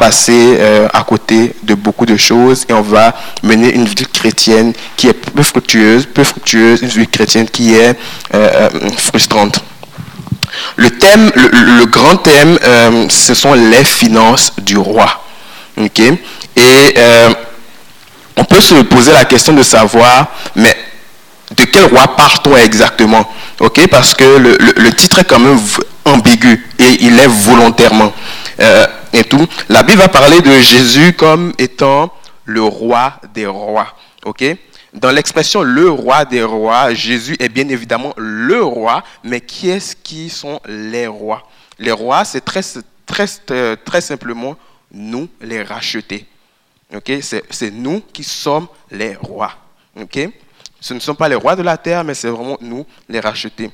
passer euh, à côté de beaucoup de choses et on va mener une vie chrétienne qui est peu fructueuse, peu fructueuse, une vie chrétienne qui est euh, frustrante. Le thème, le, grand thème, ce sont les finances du roi. ok? Et on peut se poser la question de savoir, mais de quel roi parle-t-on exactement? Ok, parce que le, titre est quand même ambigu et il est volontairement. Euh, et tout. La Bible va parler de Jésus comme étant le roi des rois. Ok? Dans l'expression le roi des rois, Jésus est bien évidemment le roi, mais qui est-ce qui sont les rois? Les rois, c'est très, très, très simplement nous les racheter. Ok? C'est nous qui sommes les rois. Ok? Ce ne sont pas les rois de la terre, mais c'est vraiment nous les racheter.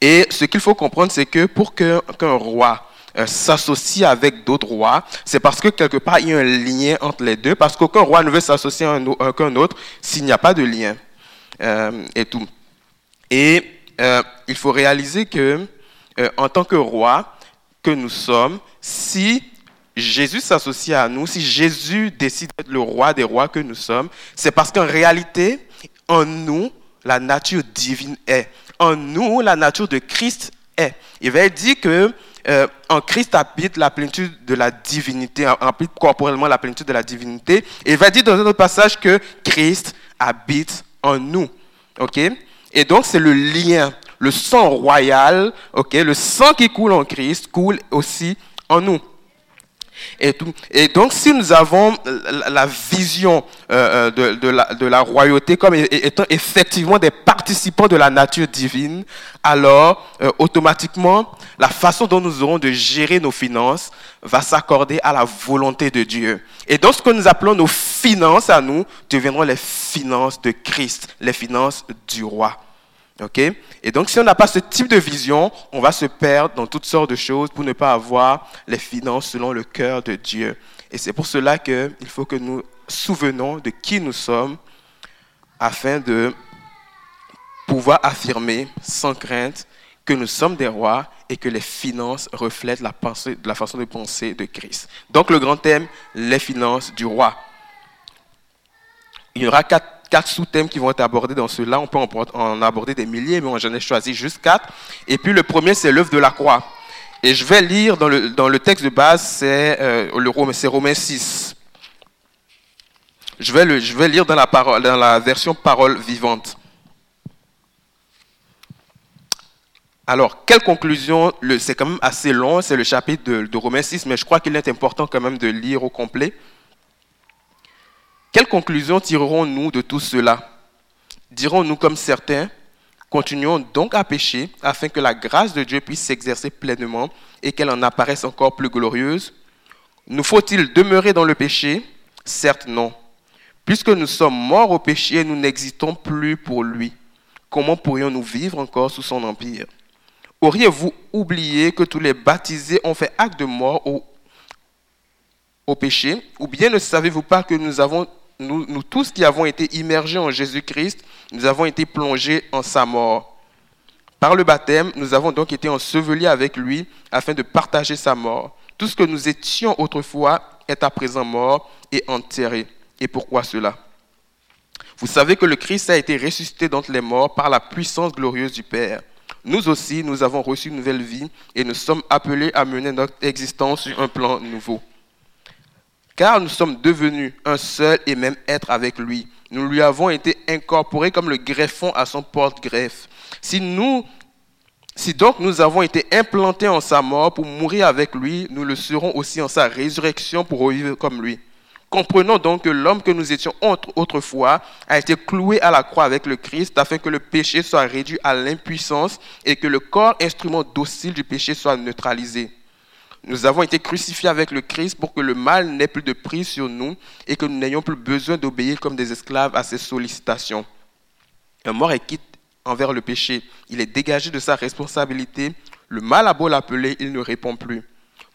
Et ce qu'il faut comprendre, c'est que pour qu'un roi euh, s'associe avec d'autres rois, c'est parce que quelque part, il y a un lien entre les deux, parce qu'aucun roi ne veut s'associer à aucun autre s'il n'y a pas de lien. Euh, et tout. Et euh, il faut réaliser que, en tant que roi que nous sommes, si Jésus s'associe à nous, si Jésus décide d'être le roi des rois que nous sommes, c'est parce qu'en réalité, en nous, la nature divine est. En nous, la nature de Christ est. Il va dire que euh, en Christ habite la plénitude de la divinité, habite corporellement la plénitude de la divinité. Et il va dire dans un autre passage que Christ habite en nous. OK? Et donc, c'est le lien, le sang royal, OK? Le sang qui coule en Christ coule aussi en nous. Et, donc, si nous avons la vision euh, euh, de, la, de, la, royauté comme étant effectivement des participants de la nature divine, alors euh, automatiquement, la façon dont nous aurons de gérer nos finances va s'accorder à la volonté de Dieu. Et donc, ce que nous appelons nos finances à nous deviendront les finances de Christ, les finances du roi. Et donc, si on n'a pas ce type de vision, on va se perdre dans toutes sortes de choses pour ne pas avoir les finances selon le cœur de Dieu. Et c'est pour cela qu'il faut que nous souvenons de qui nous sommes afin de pouvoir affirmer sans crainte que nous sommes des rois et que les finances reflètent la, la façon de penser de Christ. Donc le grand thème, les finances du roi. Il y aura quatre quatre sous-thèmes qui vont être abordés dans cela. On peut en aborder des milliers, mais j'en ai choisi juste quatre. Et puis le premier, c'est l'œuvre de la croix. Et je vais lire dans le, dans le texte de base, c'est euh, Romains 6. Je vais, le, je vais lire dans la, parole, dans la version parole vivante. Alors, quelle conclusion C'est quand même assez long, c'est le chapitre de, de Romains 6, mais je crois qu'il est important quand même de lire au complet. Quelle conclusion tirerons-nous de tout cela? Dirons-nous comme certains, continuons donc à pécher afin que la grâce de Dieu puisse s'exercer pleinement et qu'elle en apparaisse encore plus glorieuse? Nous faut-il demeurer dans le péché? Certes non. Puisque nous sommes morts au péché, nous n'existons plus pour lui. Comment pourrions-nous vivre encore sous son empire? Auriez-vous oublié que tous les baptisés ont fait acte de mort au, au péché? Ou bien ne savez-vous pas que nous avons nous, tous qui avons été immergés en Jésus-Christ, nous avons été plongés en sa mort. Par le baptême, nous avons donc été ensevelis avec lui afin de partager sa mort. Tout ce que nous étions autrefois est à présent mort et enterré. Et pourquoi cela? Vous savez que le Christ a été ressuscité d'entre les morts par la puissance glorieuse du Père. Nous aussi, nous avons reçu une nouvelle vie et nous sommes appelés à mener notre existence sur un plan nouveau car nous sommes devenus un seul et même être avec lui. Nous lui avons été incorporés comme le greffon à son porte-greffe. Si nous si donc nous avons été implantés en sa mort pour mourir avec lui, nous le serons aussi en sa résurrection pour revivre comme lui. Comprenons donc que l'homme que nous étions autrefois a été cloué à la croix avec le Christ afin que le péché soit réduit à l'impuissance et que le corps instrument docile du péché soit neutralisé. Nous avons été crucifiés avec le Christ pour que le mal n'ait plus de prise sur nous et que nous n'ayons plus besoin d'obéir comme des esclaves à ses sollicitations. Un mort est quitte envers le péché. Il est dégagé de sa responsabilité. Le mal a beau l'appeler, il ne répond plus.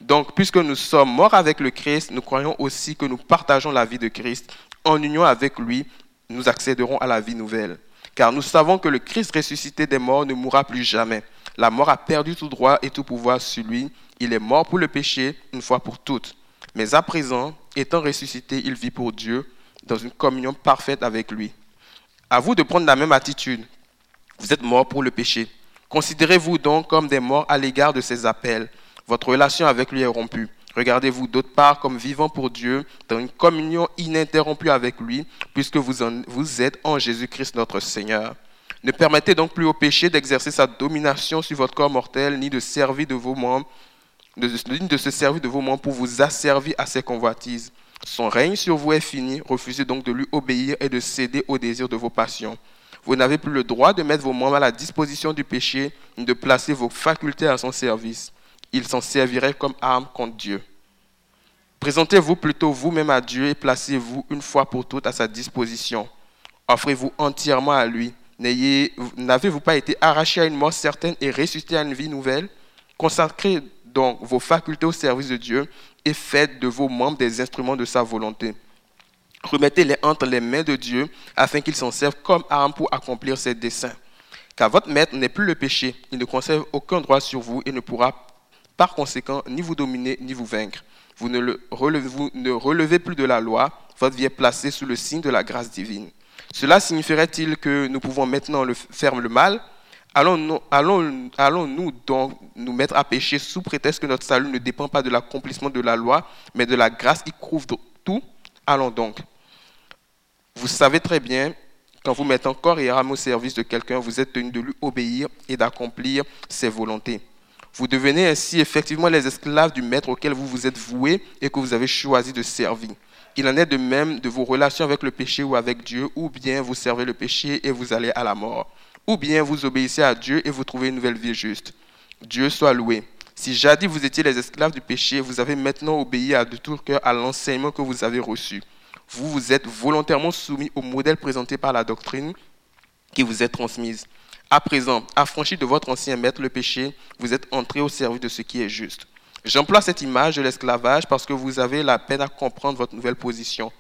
Donc, puisque nous sommes morts avec le Christ, nous croyons aussi que nous partageons la vie de Christ. En union avec lui, nous accéderons à la vie nouvelle. Car nous savons que le Christ ressuscité des morts ne mourra plus jamais. La mort a perdu tout droit et tout pouvoir sur lui il est mort pour le péché une fois pour toutes. Mais à présent, étant ressuscité, il vit pour Dieu dans une communion parfaite avec lui. À vous de prendre la même attitude. Vous êtes morts pour le péché. Considérez-vous donc comme des morts à l'égard de ses appels. Votre relation avec lui est rompue. Regardez-vous d'autre part comme vivant pour Dieu dans une communion ininterrompue avec lui, puisque vous, vous êtes en Jésus-Christ notre Seigneur. Ne permettez donc plus au péché d'exercer sa domination sur votre corps mortel, ni de servir de vos membres, de se servir de vos membres pour vous asservir à ses convoitises. Son règne sur vous est fini. Refusez donc de lui obéir et de céder aux désirs de vos passions. Vous n'avez plus le droit de mettre vos membres à la disposition du péché, de placer vos facultés à son service. Il s'en servirait comme arme contre Dieu. Présentez-vous plutôt vous-même à Dieu et placez-vous une fois pour toutes à sa disposition. Offrez-vous entièrement à lui N'avez-vous pas été arraché à une mort certaine et ressuscité à une vie nouvelle? Consacrez donc vos facultés au service de Dieu et faites de vos membres des instruments de sa volonté. Remettez-les entre les mains de Dieu afin qu'il s'en serve comme arme pour accomplir ses desseins. Car votre maître n'est plus le péché, il ne conserve aucun droit sur vous et ne pourra par conséquent ni vous dominer ni vous vaincre. Vous ne, le relevez, vous ne relevez plus de la loi, votre vie est placée sous le signe de la grâce divine. Cela signifierait-il que nous pouvons maintenant le, faire le mal? Allons-nous allons, allons donc nous mettre à pécher sous prétexte que notre salut ne dépend pas de l'accomplissement de la loi, mais de la grâce qui couvre tout Allons donc. Vous savez très bien, quand vous mettez corps et âme au service de quelqu'un, vous êtes tenu de lui obéir et d'accomplir ses volontés. Vous devenez ainsi effectivement les esclaves du maître auquel vous vous êtes voués et que vous avez choisi de servir. Il en est de même de vos relations avec le péché ou avec Dieu, ou bien vous servez le péché et vous allez à la mort, ou bien vous obéissez à Dieu et vous trouvez une nouvelle vie juste. Dieu soit loué. Si jadis vous étiez les esclaves du péché, vous avez maintenant obéi à de tout cœur à l'enseignement que vous avez reçu. Vous vous êtes volontairement soumis au modèle présenté par la doctrine qui vous est transmise. À présent, affranchi de votre ancien maître le péché, vous êtes entré au service de ce qui est juste. J'emploie cette image de l'esclavage parce que vous avez la peine à comprendre votre nouvelle position,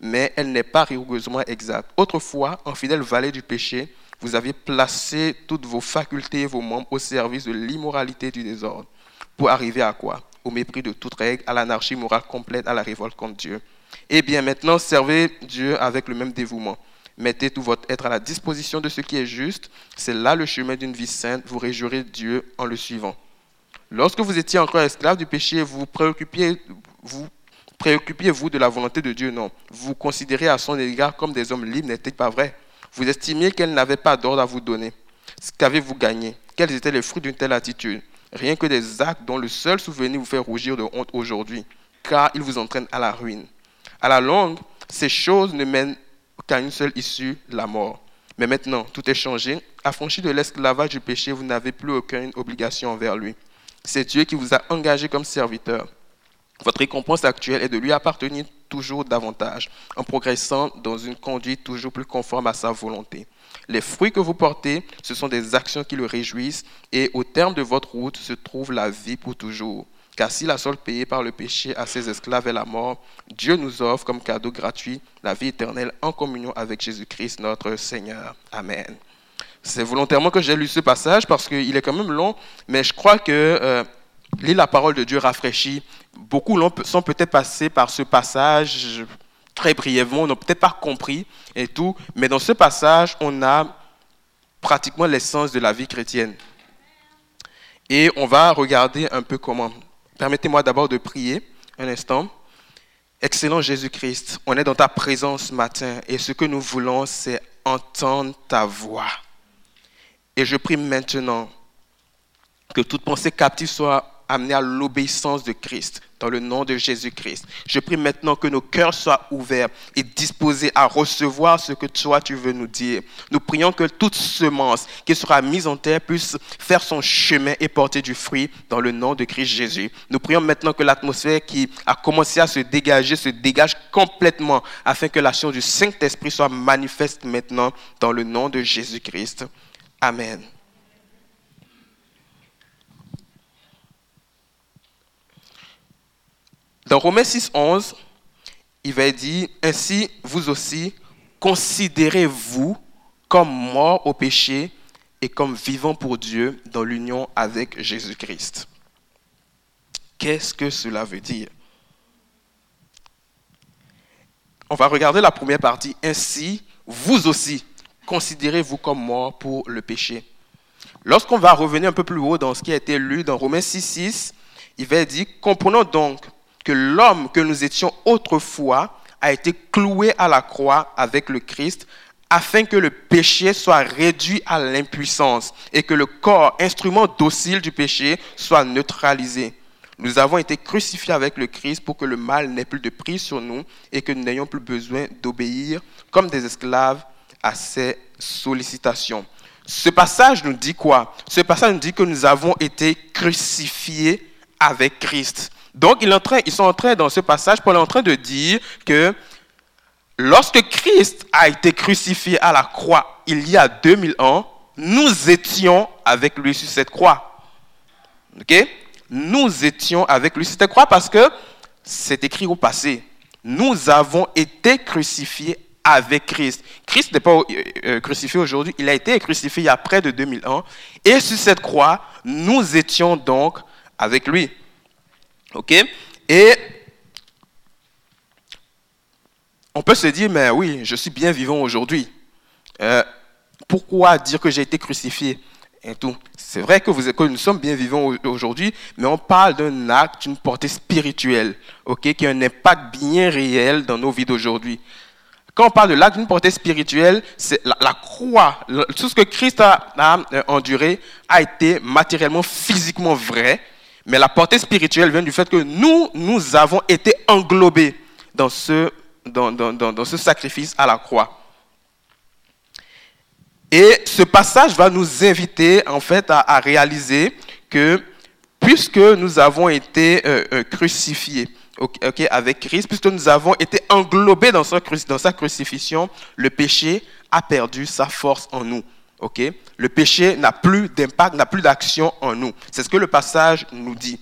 mais elle n'est pas rigoureusement exacte. Autrefois, en fidèle valet du péché, vous aviez placé toutes vos facultés et vos membres au service de l'immoralité du désordre. Pour arriver à quoi? Au mépris de toute règle, à l'anarchie morale complète, à la révolte contre Dieu. Eh bien, maintenant, servez Dieu avec le même dévouement. Mettez tout votre être à la disposition de ce qui est juste. C'est là le chemin d'une vie sainte. Vous réjouirez Dieu en le suivant. Lorsque vous étiez encore esclave du péché, vous préoccupiez, vous préoccupiez vous de la volonté de Dieu? Non. Vous considérez à son égard comme des hommes libres, n'était pas vrai? Vous estimiez qu'elle n'avait pas d'ordre à vous donner. Qu'avez-vous gagné? Quels étaient les fruits d'une telle attitude? Rien que des actes dont le seul souvenir vous fait rougir de honte aujourd'hui, car ils vous entraînent à la ruine. À la longue, ces choses ne mènent qu'à une seule issue, la mort. Mais maintenant, tout est changé. Affranchi de l'esclavage du péché, vous n'avez plus aucune obligation envers lui. C'est Dieu qui vous a engagé comme serviteur. Votre récompense actuelle est de lui appartenir toujours davantage, en progressant dans une conduite toujours plus conforme à sa volonté. Les fruits que vous portez, ce sont des actions qui le réjouissent, et au terme de votre route se trouve la vie pour toujours. Car si la solde payée par le péché à ses esclaves est la mort, Dieu nous offre comme cadeau gratuit la vie éternelle en communion avec Jésus-Christ notre Seigneur. Amen. C'est volontairement que j'ai lu ce passage parce qu'il est quand même long, mais je crois que euh, lire la parole de Dieu rafraîchit. Beaucoup sont peut-être passés par ce passage très brièvement, n'ont peut-être pas compris et tout, mais dans ce passage, on a pratiquement l'essence de la vie chrétienne. Et on va regarder un peu comment. Permettez-moi d'abord de prier un instant. Excellent Jésus-Christ, on est dans ta présence ce matin et ce que nous voulons, c'est entendre ta voix. Et je prie maintenant que toute pensée captive soit amenée à l'obéissance de Christ, dans le nom de Jésus-Christ. Je prie maintenant que nos cœurs soient ouverts et disposés à recevoir ce que toi tu veux nous dire. Nous prions que toute semence qui sera mise en terre puisse faire son chemin et porter du fruit dans le nom de Christ Jésus. Nous prions maintenant que l'atmosphère qui a commencé à se dégager se dégage complètement afin que l'action du Saint-Esprit soit manifeste maintenant dans le nom de Jésus-Christ. Amen. Dans Romains 6, 11, il va dire, ainsi vous aussi, considérez-vous comme morts au péché et comme vivants pour Dieu dans l'union avec Jésus-Christ. Qu'est-ce que cela veut dire? On va regarder la première partie. Ainsi, vous aussi, considérez-vous comme morts pour le péché. Lorsqu'on va revenir un peu plus haut dans ce qui a été lu dans Romains 6, 6, il va dire, comprenons donc que l'homme que nous étions autrefois a été cloué à la croix avec le Christ afin que le péché soit réduit à l'impuissance et que le corps, instrument docile du péché, soit neutralisé. Nous avons été crucifiés avec le Christ pour que le mal n'ait plus de prise sur nous et que nous n'ayons plus besoin d'obéir comme des esclaves à ses sollicitations. Ce passage nous dit quoi? Ce passage nous dit que nous avons été crucifiés avec Christ. Donc, ils sont en train, dans ce passage, Paul est en train de dire que lorsque Christ a été crucifié à la croix il y a 2000 ans, nous étions avec lui sur cette croix. OK? Nous étions avec lui sur cette croix parce que c'est écrit au passé. Nous avons été crucifiés avec Christ. Christ n'est pas euh, euh, crucifié aujourd'hui, il a été crucifié il y a près de 2000 ans. Et sur cette croix, nous étions donc avec lui. Et on peut se dire, mais oui, je suis bien vivant aujourd'hui. Euh, pourquoi dire que j'ai été crucifié et tout? C'est vrai que, nous sommes bien vivants aujourd'hui, mais on parle d'un acte, d'une portée spirituelle, ok, qui a un impact bien réel dans nos vies d'aujourd'hui. Quand on parle de l'acte d'une portée spirituelle, c'est la, croix, tout ce que Christ a, a, euh, enduré a été matériellement, physiquement vrai, mais la portée spirituelle vient du fait que nous, nous avons été englobés dans ce sacrifice à la croix. Et ce passage va nous inviter en fait à, réaliser que puisque nous avons été euh, euh, crucifiés avec Christ, puisque nous avons été englobés dans sa crucifixion, le péché a perdu sa force en nous. Le péché n'a plus d'impact, n'a plus d'action en nous. C'est ce que le passage nous dit.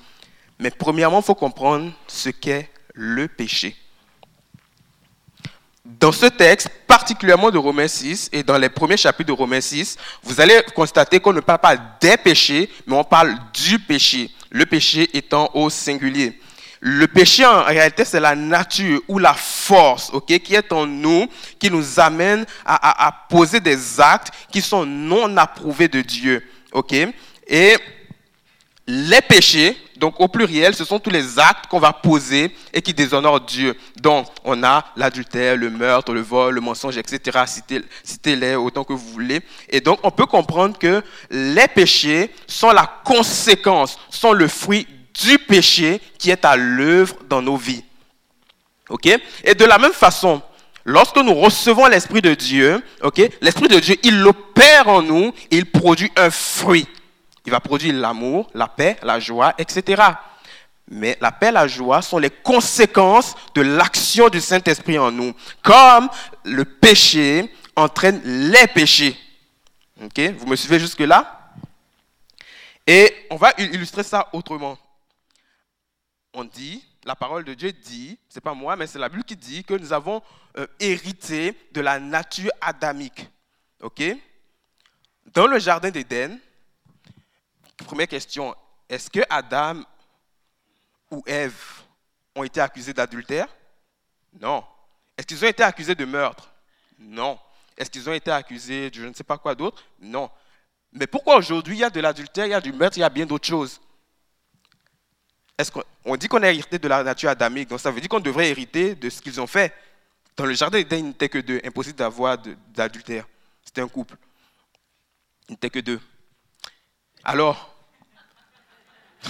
Mais premièrement, il faut comprendre ce qu'est le péché. Dans ce texte, particulièrement de Romains 6 et dans les premiers chapitres de Romains 6, vous allez constater qu'on ne parle pas des péchés, mais on parle du péché. Le péché étant au singulier. Le péché, en réalité, c'est la nature ou la force, ok, qui est en nous, qui nous amène à, poser des actes qui sont non approuvés de Dieu, ok? Et les péchés, donc au pluriel, ce sont tous les actes qu'on va poser et qui déshonorent Dieu. Donc, on a l'adultère, le meurtre, le vol, le mensonge, etc. Citez-les autant que vous voulez. Et donc, on peut comprendre que les péchés sont la conséquence, sont le fruit du péché qui est à l'œuvre dans nos vies. OK? Et de la même façon, lorsque nous recevons l'Esprit de Dieu, OK? L'Esprit de Dieu, il opère en nous il produit un fruit. Il va produire l'amour, la paix, la joie, etc. Mais la paix, la joie sont les conséquences de l'action du Saint-Esprit en nous. Comme le péché entraîne les péchés. Ok? Vous me suivez jusque-là? Et on va illustrer ça autrement. On dit, la parole de Dieu dit, c'est pas moi, mais c'est la Bible qui dit que nous avons euh, hérité de la nature adamique. Ok? Dans le jardin d'Éden, Première question, est-ce que Adam ou Ève ont été accusés d'adultère? Non. Est-ce qu'ils ont été accusés de meurtre? Non. Est-ce qu'ils ont été accusés de je ne sais pas quoi d'autre? Non. Mais pourquoi aujourd'hui il y a de l'adultère, il y a du meurtre, il y a bien d'autres choses? Est-ce qu'on dit qu'on a hérité de la nature adamique, donc ça veut dire qu'on devrait hériter de ce qu'ils ont fait. Dans le jardin il n'était que deux. Impossible d'avoir d'adultère. C'était un couple. Il n'était que deux. Alors,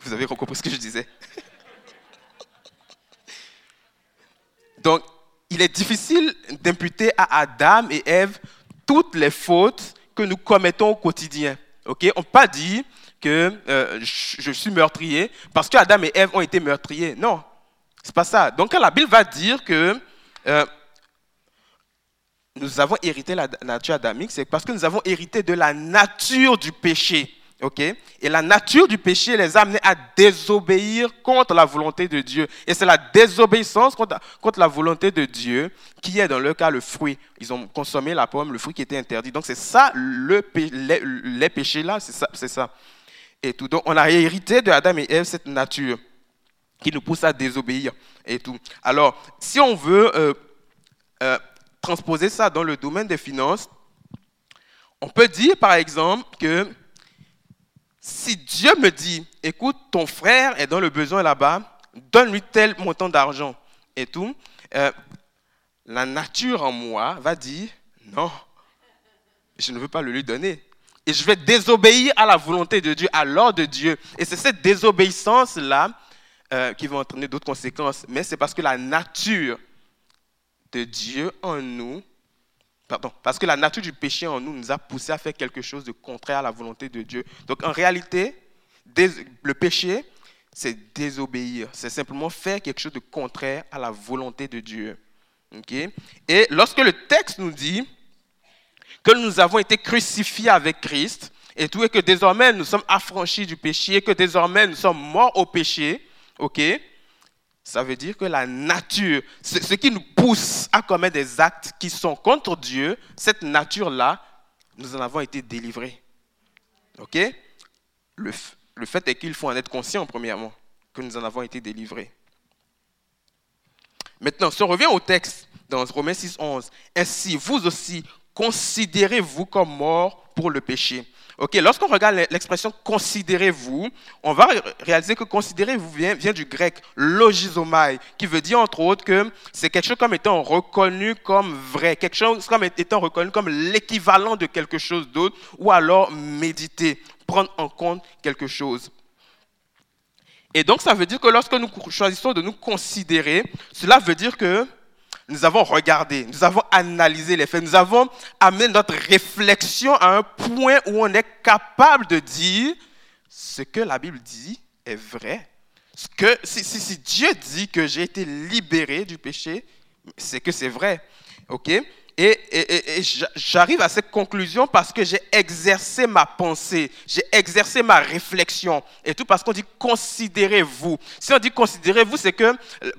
vous avez compris ce que je disais. Donc, il est difficile d'imputer à Adam et Ève toutes les fautes que nous commettons au quotidien. On ne peut pas dire que euh, je suis meurtrier parce que Adam et Ève ont été meurtriers. Non, c'est pas ça. Donc, quand la Bible va dire que euh, nous avons hérité la nature adamique, c'est parce que nous avons hérité de la nature du péché. ok? Et la nature du péché les a amenés à désobéir contre la volonté de Dieu. Et c'est la désobéissance contre, la volonté de Dieu qui est dans leur cas le fruit. Ils ont consommé la pomme, le fruit qui était interdit. Donc c'est ça, le, les, péchés là, c'est ça. Et tout. Donc on a hérité de Adam et Ève cette nature. qui nous pousse à désobéir et tout. Alors, si on veut euh, euh, transposer ça dans le domaine des finances, on peut dire par exemple que si Dieu me dit, écoute, ton frère est dans le besoin là-bas, donne-lui tel montant d'argent et tout, euh, la nature en moi va dire, non, je ne veux pas le lui donner. Et je vais désobéir à la volonté de Dieu, à l'ordre de Dieu. Et c'est cette désobéissance-là euh, qui va entraîner d'autres conséquences. Mais c'est parce que la nature de Dieu en nous, pardon, parce que la nature du péché en nous nous a poussé à faire quelque chose de contraire à la volonté de Dieu. Donc en réalité, le péché, c'est désobéir. C'est simplement faire quelque chose de contraire à la volonté de Dieu. Et lorsque le texte nous dit que nous avons été crucifiés avec Christ, et tout, et que désormais nous sommes affranchis du péché, et que désormais nous sommes morts au péché, ok? Ça veut dire que la nature, ce qui nous pousse à commettre des actes qui sont contre Dieu, cette nature-là, nous en avons été délivrés. Ok? Le, le fait est qu'il faut en être conscient, premièrement, que nous en avons été délivrés. Maintenant, si on revient au texte dans Romains 6, 11, ainsi vous aussi considérez-vous comme mort pour le péché. Ok, lorsqu'on regarde l'expression considérez-vous, on va réaliser que considérez-vous vient, du grec logizomai, qui veut dire entre autres que c'est quelque chose comme étant reconnu comme vrai, quelque chose comme étant reconnu comme l'équivalent de quelque chose d'autre, ou alors méditer, prendre en compte quelque chose. Et donc, ça veut dire que lorsque nous choisissons de nous considérer, cela veut dire que nous avons regardé, nous avons analysé les faits, nous avons amené notre réflexion à un point où on est capable de dire ce que la Bible dit est vrai. Ce que, si, Dieu dit que j'ai été libéré du péché, c'est que c'est vrai. OK? Et, j'arrive à cette conclusion parce que j'ai exercé ma pensée, j'ai exercé ma réflexion. Et tout parce qu'on dit considérez-vous. Si on dit considérez-vous, c'est que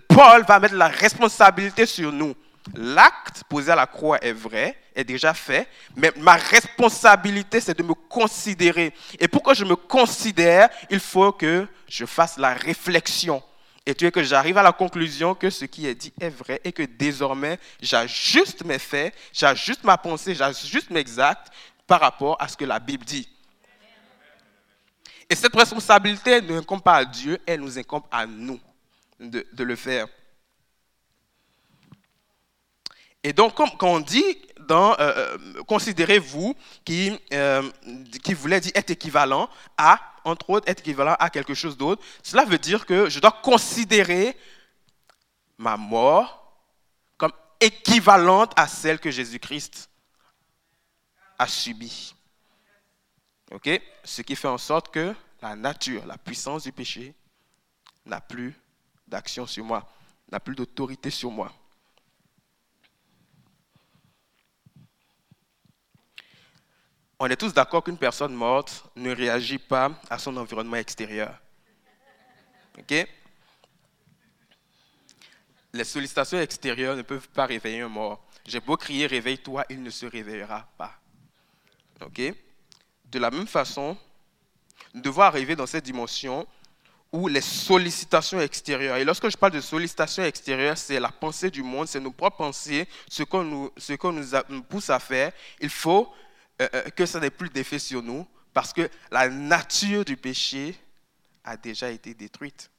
Paul va mettre la responsabilité sur nous. L'acte posé à la croix est vrai, est déjà fait, mais ma responsabilité, c'est de me considérer. Et pour que je me considère, il faut que je fasse la réflexion et tu es que j'arrive à la conclusion que ce qui est dit est vrai et que désormais, j'ajuste mes faits, j'ajuste ma pensée, j'ajuste mes actes par rapport à ce que la Bible dit. Et cette responsabilité ne incombe pas à Dieu, elle nous incombe à nous de, le faire. Et donc, quand on dit euh, euh, considérez-vous qui, euh, qui voulait dire être équivalent à entre autres, être équivalent à quelque chose d'autre, cela veut dire que je dois considérer ma mort comme équivalente à celle que Jésus-Christ a subie. OK? Ce qui fait en sorte que la nature, la puissance du péché n'a plus d'action sur moi, n'a plus d'autorité sur moi. On est tous d'accord qu'une personne morte ne réagit pas à son environnement extérieur. OK? Les sollicitations extérieures ne peuvent pas réveiller un mort. J'ai beau crier réveille-toi, il ne se réveillera pas. OK? De la même façon, nous devons arriver dans cette dimension où les sollicitations extérieures, et lorsque je parle de sollicitations extérieures, c'est la pensée du monde, c'est nos propres pensées, ce qu'on nous, ce qu'on nous pousse à faire. Il faut euh, euh, que ça n'ait plus d'effet sur nous parce que la nature du péché a déjà été détruite.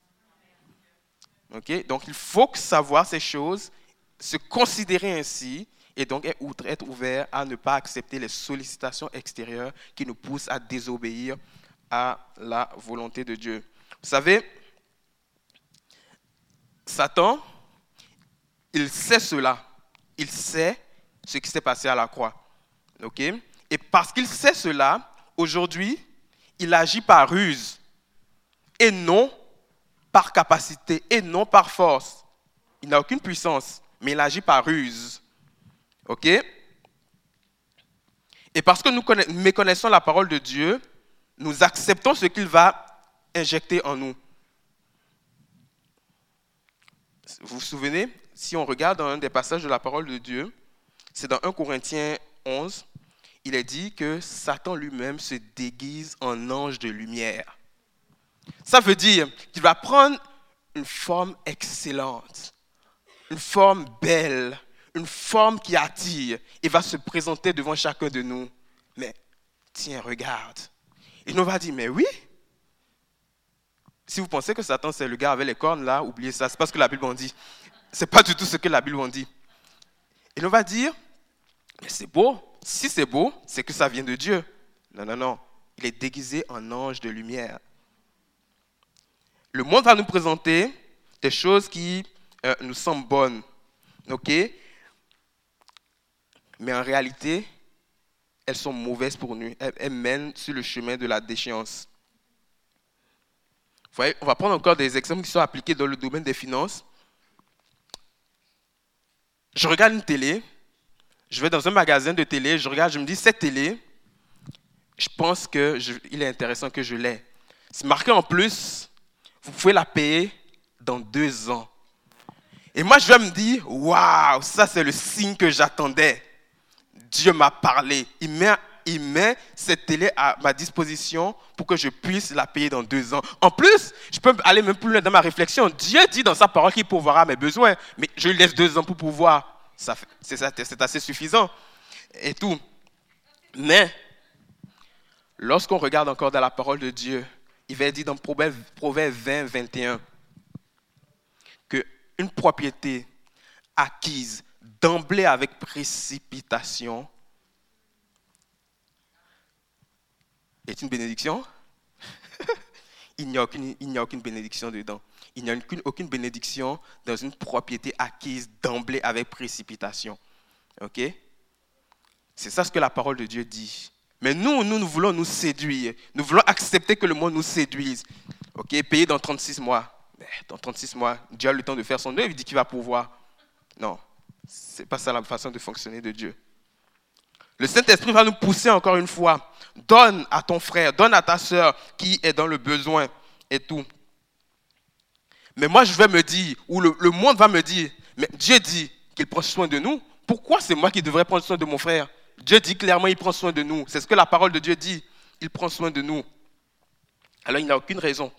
Donc il faut savoir ces choses, se considérer ainsi et donc être ouvert à ne pas accepter les sollicitations extérieures qui nous poussent à désobéir à la volonté de Dieu. Vous savez, Satan, il sait cela. Il sait ce qui s'est passé à la croix. Et parce qu'il sait cela, aujourd'hui, il agit par ruse et non par capacité et non par force. Il n'a aucune puissance, mais il agit par ruse. OK? Et parce que nous méconnaissons la parole de Dieu, nous acceptons ce qu'il va injecter en nous. Vous vous souvenez, si on regarde dans un des passages de la parole de Dieu, c'est dans 1 Corinthiens 11, il est dit que Satan lui-même se déguise en ange de lumière. Ça veut dire qu'il va prendre une forme excellente, une forme belle, une forme qui attire. Il va se présenter devant chacun de nous. Mais tiens, regarde. Il nous va dire, mais oui. Si vous pensez que Satan, c'est le gars avec les cornes là, oubliez ça. C'est pas ce que la Bible en dit. C'est pas du tout ce que la Bible en dit. Il nous va dire, mais c'est beau. Si c'est beau, c'est que ça vient de Dieu. Non, non, non. Il est déguisé en ange de lumière. Le monde va nous présenter des choses qui euh, nous semblent bonnes. OK? Mais en réalité, elles sont mauvaises pour nous. Elles, mènent sur le chemin de la déchéance. Vous voyez, on va prendre encore des exemples qui sont appliqués dans le domaine des finances. Je regarde une télé, je vais dans un magasin de télé, je regarde, je me dis, cette télé, je pense qu'il est intéressant que je l'ai. C'est marqué en plus, vous pouvez la payer dans deux ans. Et moi, je vais me dire, waouh, ça c'est le signe que j'attendais. Dieu m'a parlé. Il met, il met cette télé à ma disposition pour que je puisse la payer dans deux ans. En plus, je peux aller même plus loin dans ma réflexion. Dieu dit dans sa parole qu'il pourvoira mes besoins, mais je lui laisse deux ans pour pouvoir. C'est assez suffisant et tout. Mais, lorsqu'on regarde encore dans la parole de Dieu, il va dire dans Proverbe, 20, 21 qu'une propriété acquise d'emblée avec précipitation est une bénédiction Il n'y a, a aucune bénédiction dedans. Il n'y a aucune, bénédiction dans une propriété acquise d'emblée avec précipitation. OK? C'est ça ce que la parole de Dieu dit. Mais nous, nous, nous voulons nous séduire. Nous voulons accepter que le monde nous séduise. OK? Payer dans 36 mois. dans 36 mois, Dieu a le temps de faire son œuvre. Il dit qu'il va pouvoir. Non. Ce n'est pas ça la façon de fonctionner de Dieu. Le Saint-Esprit va nous pousser encore une fois. Donne à ton frère, donne à ta soeur qui est dans le besoin et tout. Mais moi, je vais me dire, ou le, monde va me dire, mais Dieu dit qu'il prend soin de nous. Pourquoi c'est moi qui devrais prendre soin de mon frère? Dieu dit clairement, il prend soin de nous. C'est ce que la parole de Dieu dit. Il prend soin de nous. Alors, il n'a aucune raison.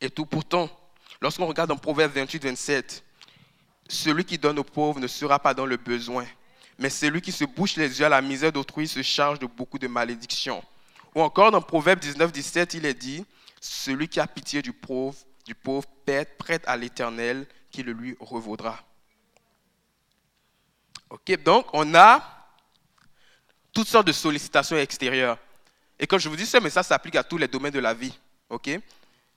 Et tout pourtant, lorsqu'on regarde en Proverbe 28, 27, celui qui donne aux pauvres ne sera pas dans le besoin, mais celui qui se bouche les yeux à la misère d'autrui se charge de beaucoup de malédictions. Ou encore dans Proverbe 19, 17, il est dit, celui qui a pitié du pauvre, du pauvre prête à l'Éternel qui le lui revaudra. Ok, donc on a toutes sortes de sollicitations extérieures. Et quand je vous dis ça, mais ça s'applique à tous les domaines de la vie. ok?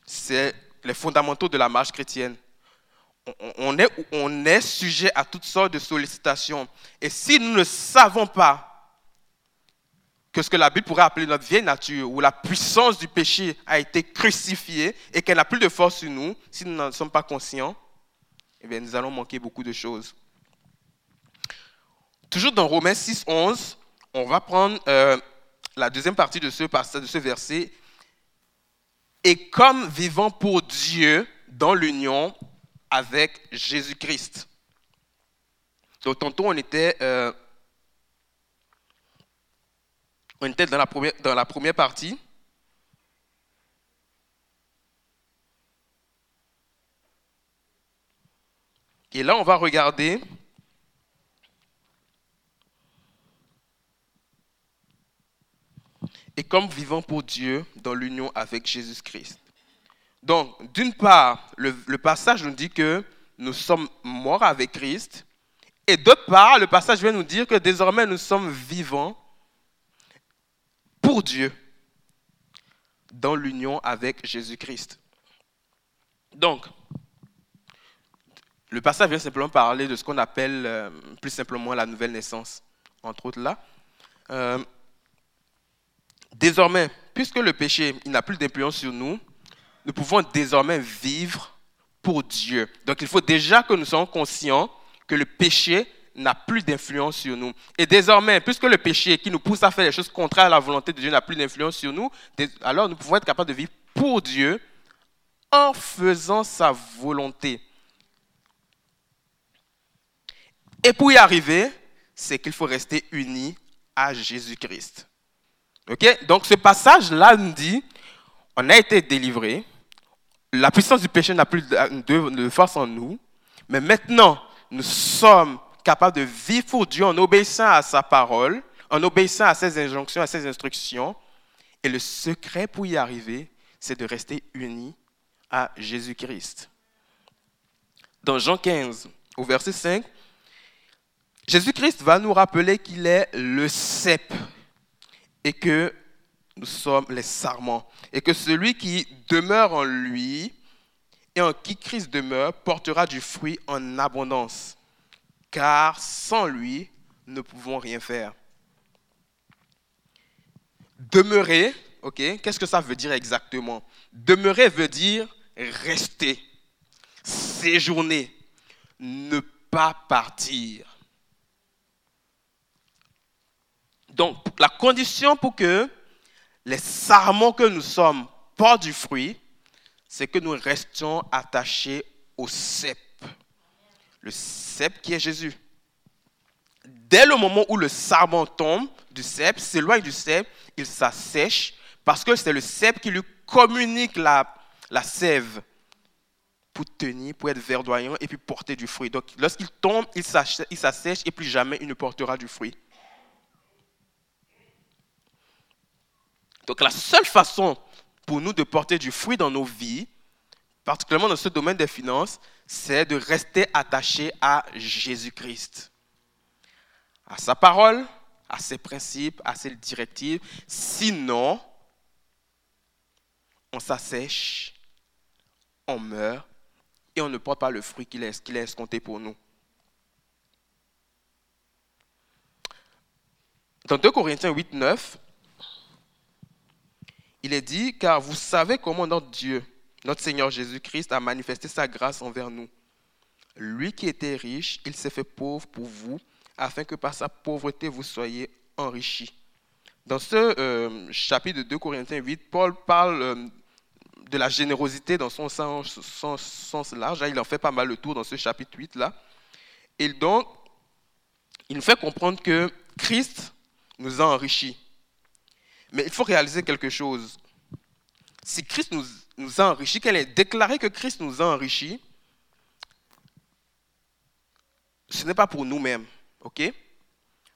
C'est les fondamentaux de la marche chrétienne on est, on est sujet à toutes sortes de sollicitations. Et si nous ne savons pas que ce que la Bible pourrait appeler notre vieille nature, où la puissance du péché a été crucifiée et qu'elle n'a plus de force sur nous, si nous n'en sommes pas conscients, eh bien, nous allons manquer beaucoup de choses. Toujours dans Romains 6, 11, on va prendre euh, la deuxième partie de ce, de ce verset. Et comme vivant pour Dieu dans l'union avec Jésus-Christ. Donc, tantôt, on était, euh, on était dans, la première, dans la première partie. Et là, on va regarder et comme vivant pour Dieu dans l'union avec Jésus-Christ. Donc, d'une part, le, passage nous dit que nous sommes morts avec Christ. Et d'autre part, le passage vient nous dire que désormais nous sommes vivants pour Dieu dans l'union avec Jésus-Christ. Donc, le passage vient simplement parler de ce qu'on appelle euh, plus simplement la nouvelle naissance, entre autres là. Euh, désormais, puisque le péché n'a plus d'influence sur nous, nous pouvons désormais vivre pour Dieu. Donc il faut déjà que nous soyons conscients que le péché n'a plus d'influence sur nous. Et désormais, puisque le péché qui nous pousse à faire des choses contraires à la volonté de Dieu n'a plus d'influence sur nous, alors nous pouvons être capables de vivre pour Dieu en faisant sa volonté. Et pour y arriver, c'est qu'il faut rester unis à Jésus-Christ. Ok? Donc ce passage-là nous dit, on a été délivré, la puissance du péché n'a plus de, force en nous, mais maintenant, nous sommes capables de vivre pour Dieu en obéissant à sa parole, en obéissant à ses injonctions, à ses instructions. Et le secret pour y arriver, c'est de rester unis à Jésus-Christ. Dans Jean 15, au verset 5, Jésus-Christ va nous rappeler qu'il est le cep et que nous sommes les sarments. Et que celui qui demeure en lui et en qui Christ demeure portera du fruit en abondance. Car sans lui, nous ne pouvons rien faire. Demeurer, ok, qu'est-ce que ça veut dire exactement? Demeurer veut dire rester, séjourner, ne pas partir. Donc, la condition pour que les sarments que nous sommes portent du fruit, c'est que nous restions attachés au cep. Le cep qui est Jésus. Dès le moment où le sarment tombe du cep, s'éloigne du cep, il s'assèche parce que c'est le cep qui lui communique la, la sève pour tenir, pour être verdoyant et puis porter du fruit. Donc lorsqu'il tombe, il s'assèche et plus jamais il ne portera du fruit. Donc la seule façon pour nous de porter du fruit dans nos vies, particulièrement dans ce domaine des finances, c'est de rester attaché à Jésus-Christ, à sa parole, à ses principes, à ses directives. Sinon, on s'assèche, on meurt et on ne porte pas le fruit qu'il est, escompté pour nous. Dans 2 Corinthiens 8, 9, il est dit, car vous savez comment notre Dieu, notre Seigneur Jésus-Christ, a manifesté sa grâce envers nous. Lui qui était riche, il s'est fait pauvre pour vous, afin que par sa pauvreté vous soyez enrichis. Dans ce euh, chapitre de 2 Corinthiens 8, Paul parle euh, de la générosité dans son sens, large. Il en fait pas mal le tour dans ce chapitre 8-là. Et donc, il nous fait comprendre que Christ nous a enrichis. Mais il faut réaliser quelque chose. Si Christ nous, nous a enrichis, qu'elle ait déclaré que Christ nous a enrichis, ce n'est pas pour nous-mêmes. OK? Il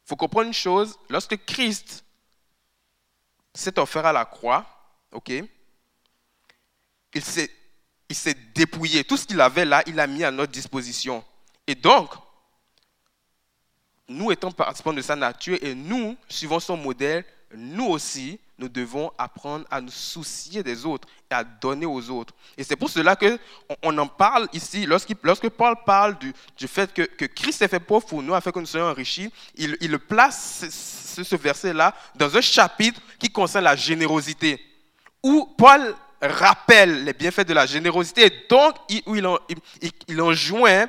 faut comprendre une chose. Lorsque Christ s'est offert à la croix, OK? Il s'est, il s'est dépouillé. Tout ce qu'il avait là, il l'a mis à notre disposition. Et donc, nous étant participants de sa nature et nous suivons son modèle, nous aussi, nous devons apprendre à nous soucier des autres et à donner aux autres. Et c'est pour cela qu'on on en parle ici. Lorsque Paul parle du, fait que, Christ s'est fait pauvre pour nous afin que nous soyons enrichis, il, il place ce, verset-là dans un chapitre qui concerne la générosité, où Paul rappelle les bienfaits de la générosité et donc où il enjoint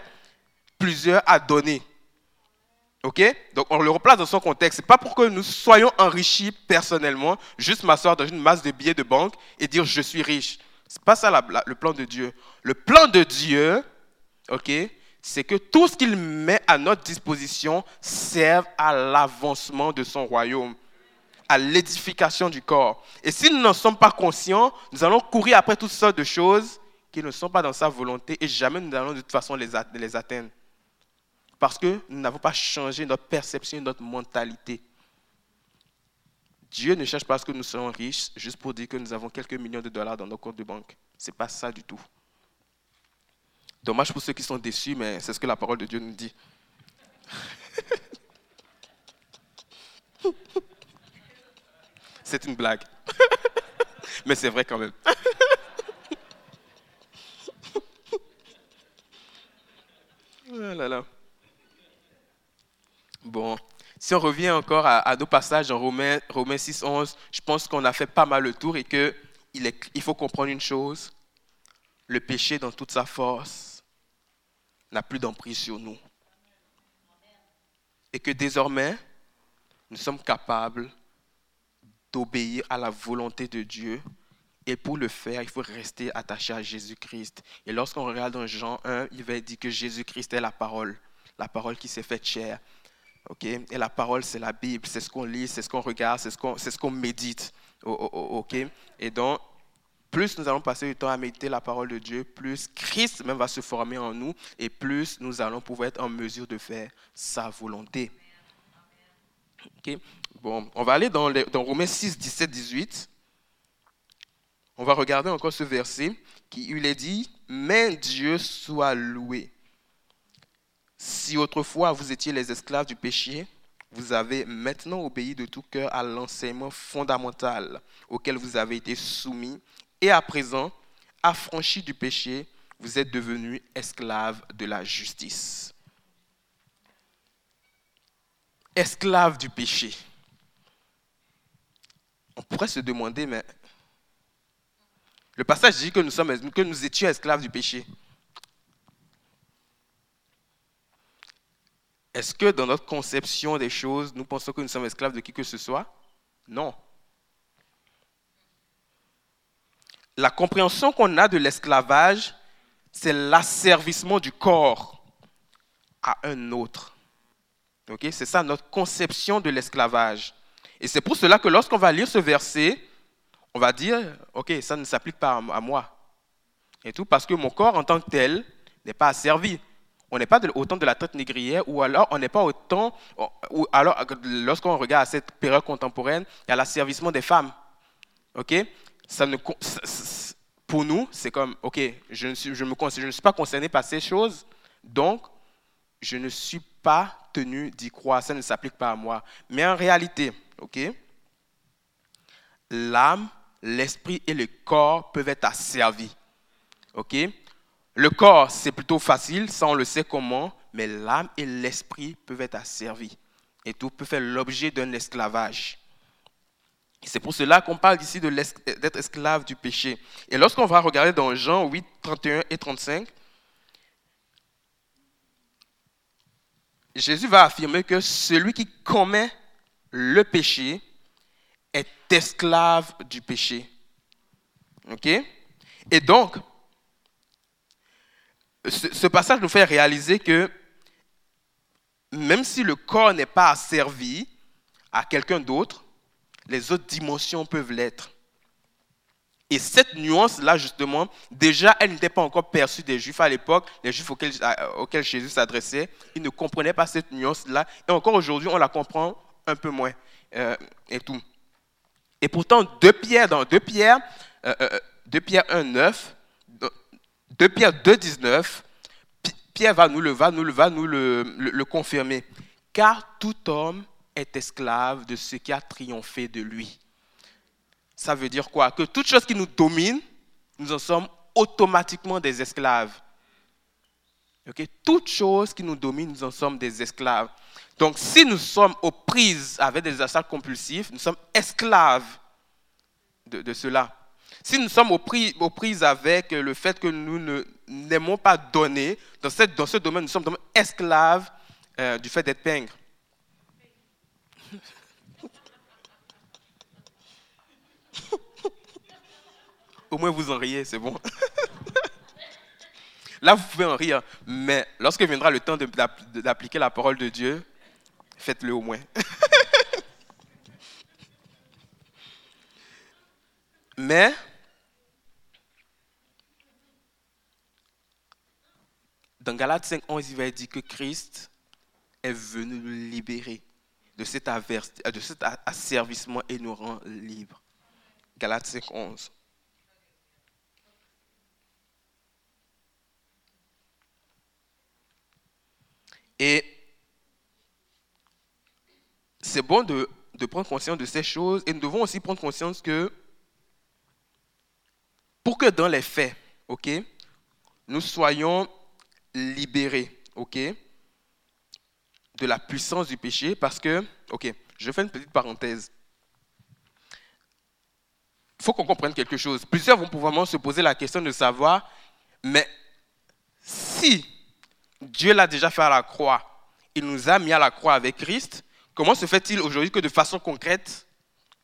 plusieurs à donner. Donc on le replace dans son contexte. Ce n'est pas pour que nous soyons enrichis personnellement, juste m'asseoir dans une masse de billets de banque et dire je suis riche. Ce n'est pas ça le plan de Dieu. Le plan de Dieu, OK, c'est que tout ce qu'il met à notre disposition serve à l'avancement de son royaume, à l'édification du corps. Et si nous n'en sommes pas conscients, nous allons courir après toutes sortes de choses qui ne sont pas dans sa volonté et jamais nous allons de toute façon les atteindre. Parce que nous n'avons pas changé notre perception, notre mentalité. Dieu ne cherche pas à ce que nous soyons riches juste pour dire que nous avons quelques millions de dollars dans nos comptes de banque. Ce n'est pas ça du tout. Dommage pour ceux qui sont déçus, mais c'est ce que la parole de Dieu nous dit. c'est une blague. mais c'est vrai quand même. oh là là. Bon, si on revient encore à, nos passages en Romains, Romains 6, 11, je pense qu'on a fait pas mal le tour et qu'il il faut comprendre une chose. Le péché, dans toute sa force, n'a plus d'emprise sur nous. Et que désormais, nous sommes capables d'obéir à la volonté de Dieu. Et pour le faire, il faut rester attaché à Jésus-Christ. Et lorsqu'on regarde dans Jean 1, il va dire que Jésus-Christ est la parole, la parole qui s'est faite chair. Et la parole, c'est la Bible, c'est ce qu'on lit, c'est ce qu'on regarde, c'est ce qu'on ce qu'on médite. OK? Et donc, plus nous allons passer du temps à méditer la parole de Dieu, plus Christ même va se former en nous et plus nous allons pouvoir être en mesure de faire sa volonté. Bon, on va aller dans, dans Romains 6, 17, 18. On va regarder encore ce verset qui il est dit, mais Dieu soit loué. Si autrefois vous étiez les esclaves du péché, vous avez maintenant obéi de tout cœur à l'enseignement fondamental auquel vous avez été soumis, et à présent, affranchis du péché, vous êtes devenus esclaves de la justice. Esclaves du péché. On pourrait se demander, mais le passage dit que nous, sommes, que nous étions esclaves du péché. Est-ce que dans notre conception des choses, nous pensons que nous sommes esclaves de qui que ce soit? Non. La compréhension qu'on a de l'esclavage, c'est l'asservissement du corps à un autre. c'est ça notre conception de l'esclavage. Et c'est pour cela que lorsqu'on va lire ce verset, on va dire, OK, ça ne s'applique pas à moi. Et tout, parce que mon corps en tant que tel n'est pas asservi. On n'est pas autant de la traite négrière, ou alors on n'est pas autant, ou alors lorsqu'on regarde cette période contemporaine, il y a l'asservissement des femmes. OK? Ça ne, Pour nous, c'est comme, OK, je ne, suis, je ne suis pas concerné par ces choses, donc je ne suis pas tenu d'y croire, ça ne s'applique pas à moi. Mais en réalité, OK? L'âme, l'esprit et le corps peuvent être asservis. OK? Le corps, c'est plutôt facile, ça on le sait comment, mais l'âme et l'esprit peuvent être asservis. Et tout peut faire l'objet d'un esclavage. C'est pour cela qu'on parle ici d'être esclave du péché. Et lorsqu'on va regarder dans Jean 8, 31 et 35, Jésus va affirmer que celui qui commet le péché est esclave du péché. OK? Et donc, ce, passage nous fait réaliser que même si le corps n'est pas asservi à quelqu'un d'autre, les autres dimensions peuvent l'être. Et cette nuance-là, justement, déjà, elle n'était pas encore perçue des Juifs à l'époque, les Juifs auxquels, auxquels Jésus s'adressait. Ils ne comprenaient pas cette nuance-là. Et encore aujourd'hui, on la comprend un peu moins. Euh, et tout. Et pourtant, deux Pierre, dans 2 Pierre, euh, euh, 2 Pierre 1, 9, 2 Pierre 2, 19, Pierre va nous le, va nous, va nous le, confirmer. Car tout homme est esclave de ce qui a triomphé de lui. Ça veut dire quoi? Que toute chose qui nous domine, nous en sommes automatiquement des esclaves. Okay? Toute chose qui nous domine, nous en sommes des esclaves. Donc si nous sommes aux prises avec des achats compulsifs, nous sommes esclaves de cela. Si nous sommes aux prises, avec le fait que nous n'aimons pas donner, dans, ce domaine, nous sommes esclaves euh, du fait d'être pingres. Au moins vous en riez, c'est bon. Là, vous pouvez en rire, mais lorsque viendra le temps d'appliquer la parole de Dieu, faites-le au moins. mais Dans Galates 5, 11, il va dire que Christ est venu nous libérer de cet, de cet asservissement et nous rend libres. Galates 5, 11. Et c'est bon de, de, prendre conscience de ces choses et nous devons aussi prendre conscience que pour que dans les faits, ok, nous soyons libéré, ok, de la puissance du péché parce que, ok, je fais une petite parenthèse. Il faut qu'on comprenne quelque chose. Plusieurs vont pouvoir se poser la question de savoir, mais si Dieu l'a déjà fait à la croix, il nous a mis à la croix avec Christ, comment se fait-il aujourd'hui que de façon concrète,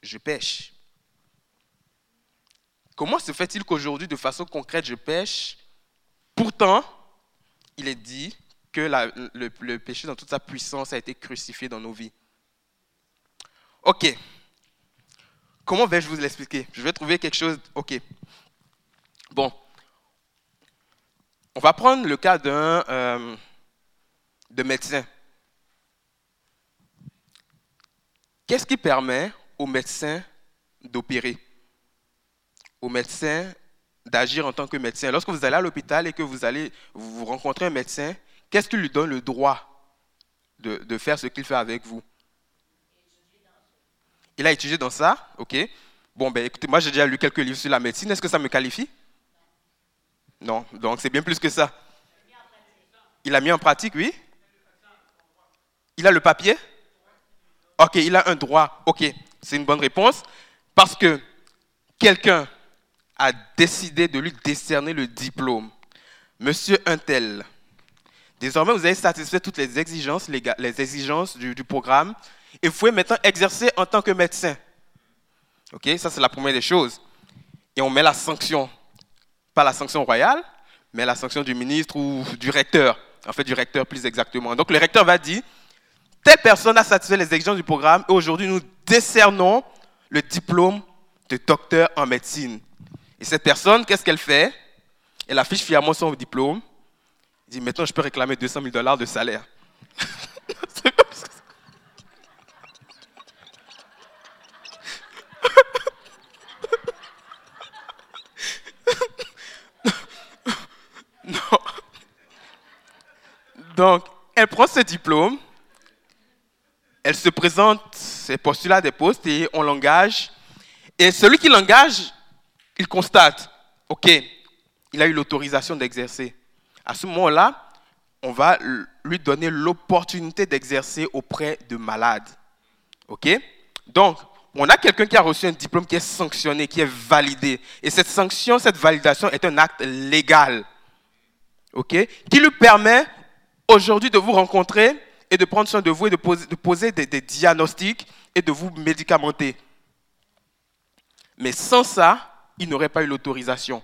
je pêche? Comment se fait-il qu'aujourd'hui, de façon concrète, je pêche? Pourtant, il est dit que le, péché dans toute sa puissance a été crucifié dans nos vies. Ok. Comment vais-je vous l'expliquer? Je vais trouver quelque chose. Ok. Bon, on va prendre le cas d'un euh, de médecin. Qu'est-ce qui permet au médecin d'opérer, au médecin d'agir en tant que médecin Lorsque vous allez à l'hôpital et que vous allez vous rencontrer un médecin, qu'est-ce qui lui donne le droit de, de faire ce qu'il fait avec vous? Il a étudié dans ça, ok. Bon, ben écoutez, moi j'ai déjà lu quelques livres sur la médecine. Est-ce que ça me qualifie? Non, donc c'est bien plus que ça. Il a mis en pratique, oui. Il a le papier? Ok, il a un droit. Ok, c'est une bonne réponse. Parce que quelqu'un a décidé de lui décerner le diplôme. Monsieur Untel, désormais vous avez satisfait toutes les exigences, les exigences du, du programme et vous pouvez maintenant exercer en tant que médecin. Ok, ça c'est la première des choses. Et on met la sanction, pas la sanction royale, mais la sanction du ministre ou du recteur, en fait du recteur plus exactement. Donc le recteur va dire, telle personne a satisfait les exigences du programme et aujourd'hui nous décernons le diplôme de docteur en médecine. Et cette personne, qu'est-ce qu'elle fait? Elle affiche fièrement son diplôme. Elle dit, maintenant je peux réclamer 200 000 dollars de salaire. Donc, elle prend ce diplôme, elle se présente ses postulats des postes et on l'engage. Et celui qui l'engage, il constate, OK, il a eu l'autorisation d'exercer. À ce moment-là, on va lui donner l'opportunité d'exercer auprès de malades. OK? Donc, on a quelqu'un qui a reçu un diplôme qui est sanctionné, qui est validé. Et cette sanction, cette validation est un acte légal. OK? Qui lui permet aujourd'hui de vous rencontrer et de prendre soin de vous et de poser, des, diagnostics et de vous médicamenter. Mais sans ça, il n'aurait pas eu l'autorisation.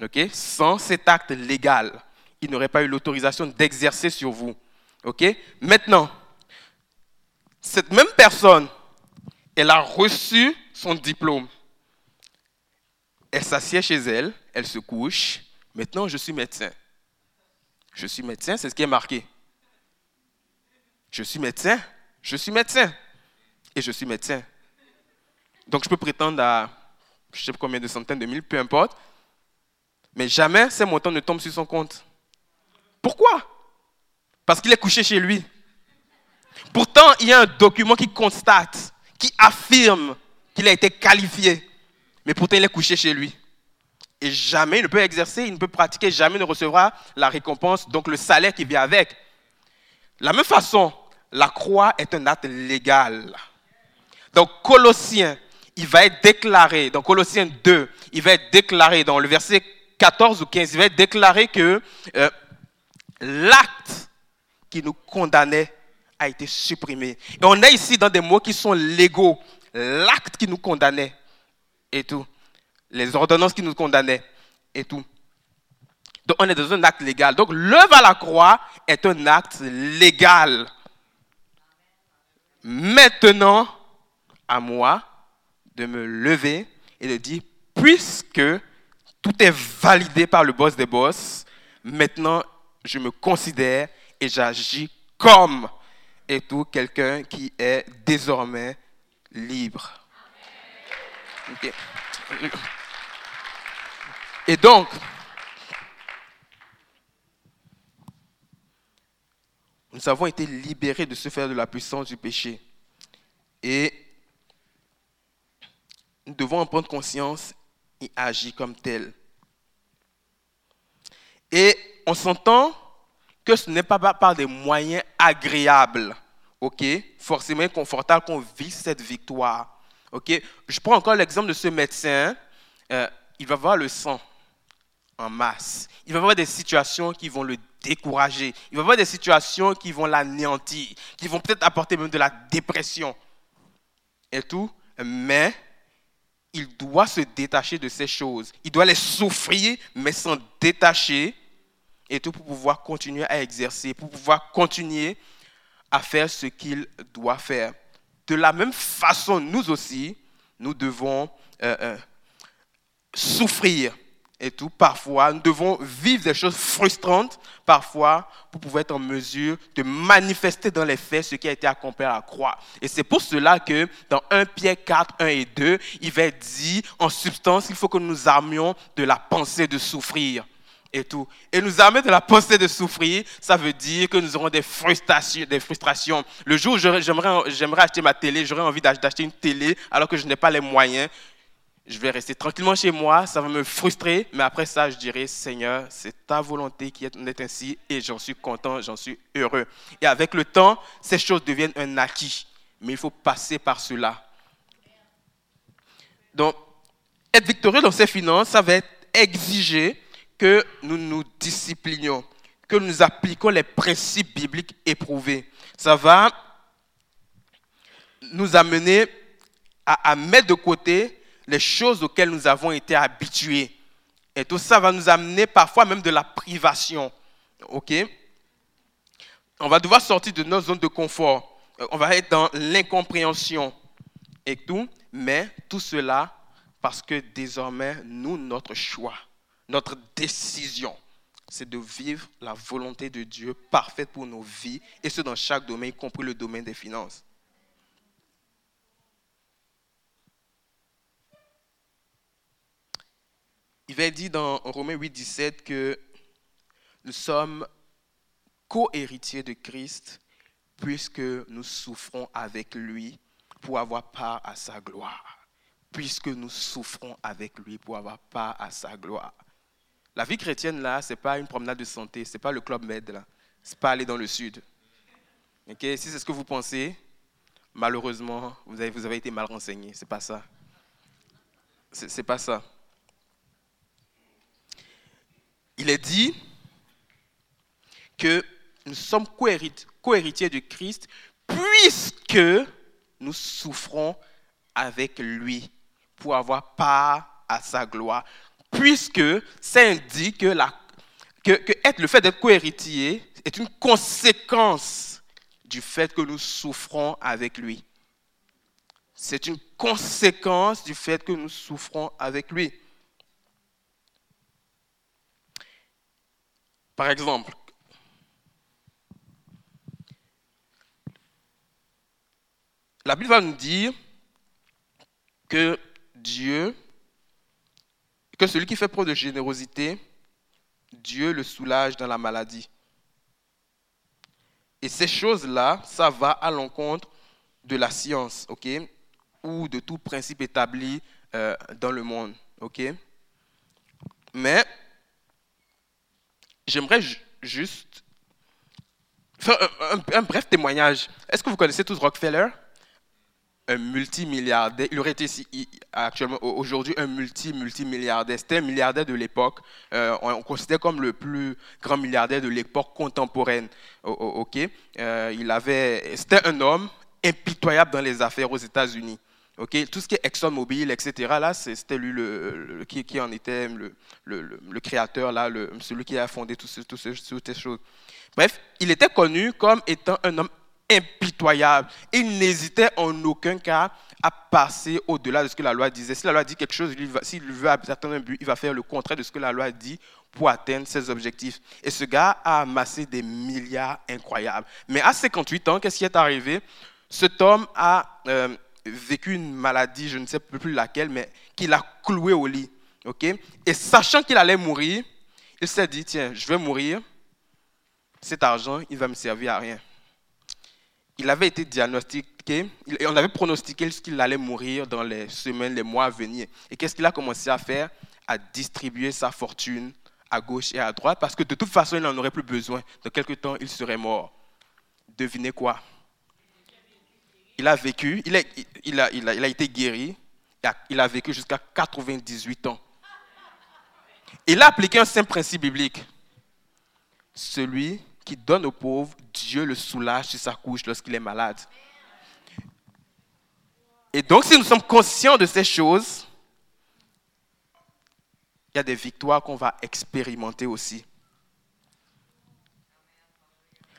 ok? Sans cet acte légal, il n'aurait pas eu l'autorisation d'exercer sur vous. ok? Maintenant, cette même personne, elle a reçu son diplôme. Elle s'assied chez elle, elle se couche. Maintenant, je suis médecin. Je suis médecin, c'est ce qui est marqué. Je suis médecin, je suis médecin. Et je suis médecin. Donc je peux prétendre à, je ne sais pas combien de centaines de mille, peu importe. Mais jamais ces montants ne tombent sur son compte. Pourquoi? Parce qu'il est couché chez lui. Pourtant, il y a un document qui constate, qui affirme qu'il a été qualifié. Mais pourtant, il est couché chez lui et jamais il ne peut exercer, il ne peut pratiquer, jamais ne recevra la récompense, donc le salaire qui vient avec. La même façon, la croix est un acte légal. Donc Colossiens, il va être déclaré, dans Colossiens 2, il va être déclaré dans le verset 14 ou 15, il va être déclaré que euh, l'acte qui nous condamnait a été supprimé. Et on est ici dans des mots qui sont légaux. L'acte qui nous condamnait et tout les ordonnances qui nous condamnaient et tout. Donc on est dans un acte légal. Donc l'œuvre à la croix est un acte légal. Maintenant, à moi de me lever et de dire, puisque tout est validé par le boss des boss, maintenant je me considère et j'agis comme et tout quelqu'un qui est désormais libre. Et donc, nous avons été libérés de ce faire de la puissance du péché. Et nous devons en prendre conscience et agir comme tel. Et on s'entend que ce n'est pas par des moyens agréables, ok, forcément confortables qu'on vit cette victoire. ok. Je prends encore l'exemple de ce médecin. Euh, il va voir le sang en masse. Il va y avoir des situations qui vont le décourager. Il va y avoir des situations qui vont l'anéantir, qui vont peut-être apporter même de la dépression et tout. Mais il doit se détacher de ces choses. Il doit les souffrir, mais s'en détacher et tout pour pouvoir continuer à exercer, pour pouvoir continuer à faire ce qu'il doit faire. De la même façon, nous aussi, nous devons euh, euh, souffrir et tout, parfois, nous devons vivre des choses frustrantes, parfois, pour pouvoir être en mesure de manifester dans les faits ce qui a été accompli à la croix. Et c'est pour cela que dans 1 Pierre 4, 1 et 2, il va dire en substance qu'il faut que nous armions de la pensée de souffrir et tout. Et nous armer de la pensée de souffrir, ça veut dire que nous aurons des frustrations. Des frustrations. Le jour où j'aimerais acheter ma télé, j'aurais envie d'acheter une télé alors que je n'ai pas les moyens, je vais rester tranquillement chez moi, ça va me frustrer, mais après ça, je dirai, Seigneur, c'est ta volonté qui est ainsi, et j'en suis content, j'en suis heureux. Et avec le temps, ces choses deviennent un acquis, mais il faut passer par cela. Donc, être victorieux dans ses finances, ça va exiger que nous nous disciplinions, que nous appliquons les principes bibliques éprouvés. Ça va nous amener à mettre de côté les choses auxquelles nous avons été habitués. Et tout ça va nous amener parfois même de la privation. OK? On va devoir sortir de nos zones de confort. On va être dans l'incompréhension et tout. Mais tout cela parce que désormais, nous, notre choix, notre décision, c'est de vivre la volonté de Dieu parfaite pour nos vies, et ce dans chaque domaine, y compris le domaine des finances. Il va dire dans Romains 8, 17 que nous sommes co-héritiers de Christ puisque nous souffrons avec lui pour avoir part à sa gloire. Puisque nous souffrons avec lui pour avoir part à sa gloire. La vie chrétienne, là, ce n'est pas une promenade de santé, ce n'est pas le club med, là. Ce n'est pas aller dans le sud. Si c'est ce que vous pensez, malheureusement, vous avez, vous avez été mal renseigné. Ce n'est pas ça. Ce n'est pas ça il est dit que nous sommes co-héritiers de Christ puisque nous souffrons avec lui pour avoir part à sa gloire. Puisque ça indique que, le fait d'être co-héritier est une conséquence du fait que nous souffrons avec lui. C'est une conséquence du fait que nous souffrons avec lui. Par exemple, la Bible va nous dire que Dieu, que celui qui fait preuve de générosité, Dieu le soulage dans la maladie. Et ces choses-là, ça va à l'encontre de la science, ok, ou de tout principe établi euh, dans le monde, ok? Mais j'aimerais juste faire un, bref témoignage. Est-ce que vous connaissez tous Rockefeller? Un multimilliardaire. Il aurait été actuellement aujourd'hui un multi-multimilliardaire. C'était un milliardaire de l'époque. Euh, on, considère comme le plus grand milliardaire de l'époque contemporaine. ok. Euh. C'était un homme impitoyable dans les affaires aux États-Unis. Ok, tout ce qui est ExxonMobil, etc., là, c'était lui le, qui, en était le, le créateur, là, celui qui a fondé toutes ces, ces choses. Bref, il était connu comme étant un homme impitoyable. Il n'hésitait en aucun cas à passer au-delà de ce que la loi disait. Si la loi dit quelque chose, s'il veut atteindre un but, il va faire le contraire de ce que la loi dit pour atteindre ses objectifs. Et ce gars a amassé des milliards incroyables. Mais à 58 ans, qu'est-ce qui est arrivé? Cet homme a euh, vécu une maladie, je ne sais plus laquelle, mais qu'il a cloué au lit. ok? Et sachant qu'il allait mourir, il s'est dit, tiens, je vais mourir, cet argent, il va me servir à rien. Il avait été diagnostiqué, on avait pronostiqué qu'il allait mourir dans les semaines, les mois à venir. Et qu'est-ce qu'il a commencé à faire? À distribuer sa fortune à gauche et à droite, parce que de toute façon, il n'en aurait plus besoin. Dans quelques temps, il serait mort. Devinez quoi? Il a vécu, il a, été guéri, il a vécu jusqu'à 98 ans. Il a appliqué un simple principe biblique. Celui qui donne aux pauvres, Dieu le soulage sur sa couche lorsqu'il est malade. Et donc, si nous sommes conscients de ces choses, il y a des victoires qu'on va expérimenter aussi.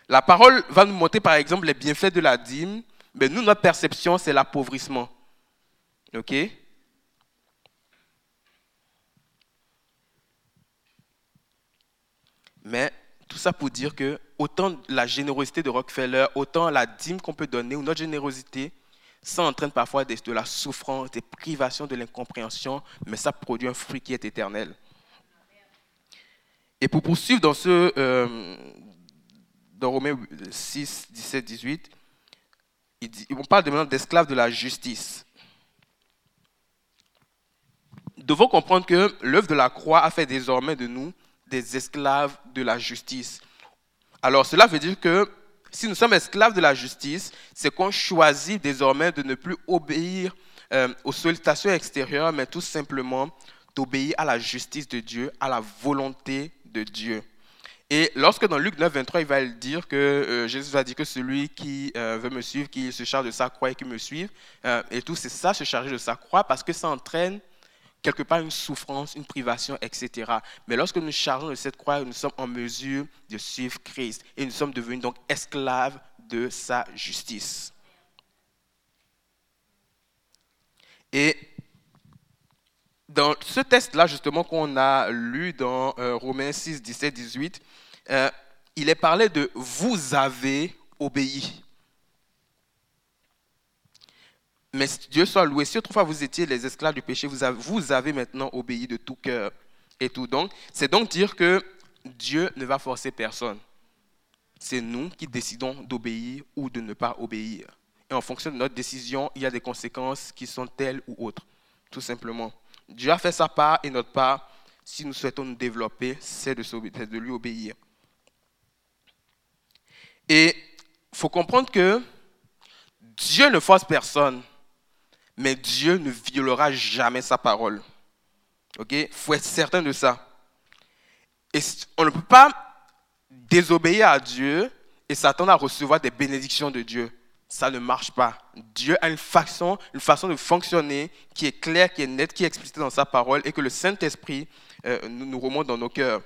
La parole va nous montrer, par exemple, les bienfaits de la dîme mais nous, notre perception, c'est l'appauvrissement. OK? Mais tout ça pour dire que autant la générosité de Rockefeller, autant la dîme qu'on peut donner ou notre générosité, ça entraîne parfois de la souffrance, des privations, de l'incompréhension, mais ça produit un fruit qui est éternel. Et pour poursuivre dans ce, euh, dans Romains 6, 17, 18, on parle maintenant d'esclaves de la justice. Nous devons comprendre que l'œuvre de la croix a fait désormais de nous des esclaves de la justice. Alors cela veut dire que si nous sommes esclaves de la justice, c'est qu'on choisit désormais de ne plus obéir euh, aux sollicitations extérieures, mais tout simplement d'obéir à la justice de Dieu, à la volonté de Dieu. Et lorsque dans Luc 9, 23, il va dire que euh, Jésus va dire que celui qui euh, veut me suivre, qui se charge de sa croix et qui me suive, et tout, c'est ça, se charger de sa croix, parce que ça entraîne quelque part une souffrance, une privation, etc. Mais lorsque nous chargeons de cette croix, nous sommes en mesure de suivre Christ et nous sommes devenus donc esclaves de sa justice. Et dans ce test-là, justement, qu'on a lu dans euh, Romains 6, 17, 18, il est parlé de vous avez obéi. Mais Dieu soit loué. Si autrefois vous étiez les esclaves du péché, vous avez, vous avez maintenant obéi de tout cœur et tout. Donc, c'est donc dire que Dieu ne va forcer personne. C'est nous qui décidons d'obéir ou de ne pas obéir. Et en fonction de notre décision, il y a des conséquences qui sont telles ou autres, tout simplement. Dieu a fait sa part et notre part, si nous souhaitons nous développer, c'est de, de lui obéir. Et il faut comprendre que Dieu ne force personne mais Dieu ne violera jamais sa parole. Il faut être certain de ça. Et on ne peut pas désobéir à Dieu et s'attendre à recevoir des bénédictions de Dieu. Ça ne marche pas. Dieu a une façon, une façon de fonctionner qui est claire, qui est nette, qui est explicitée dans sa parole et que le Saint-Esprit euh, nous, remonte dans nos cœurs.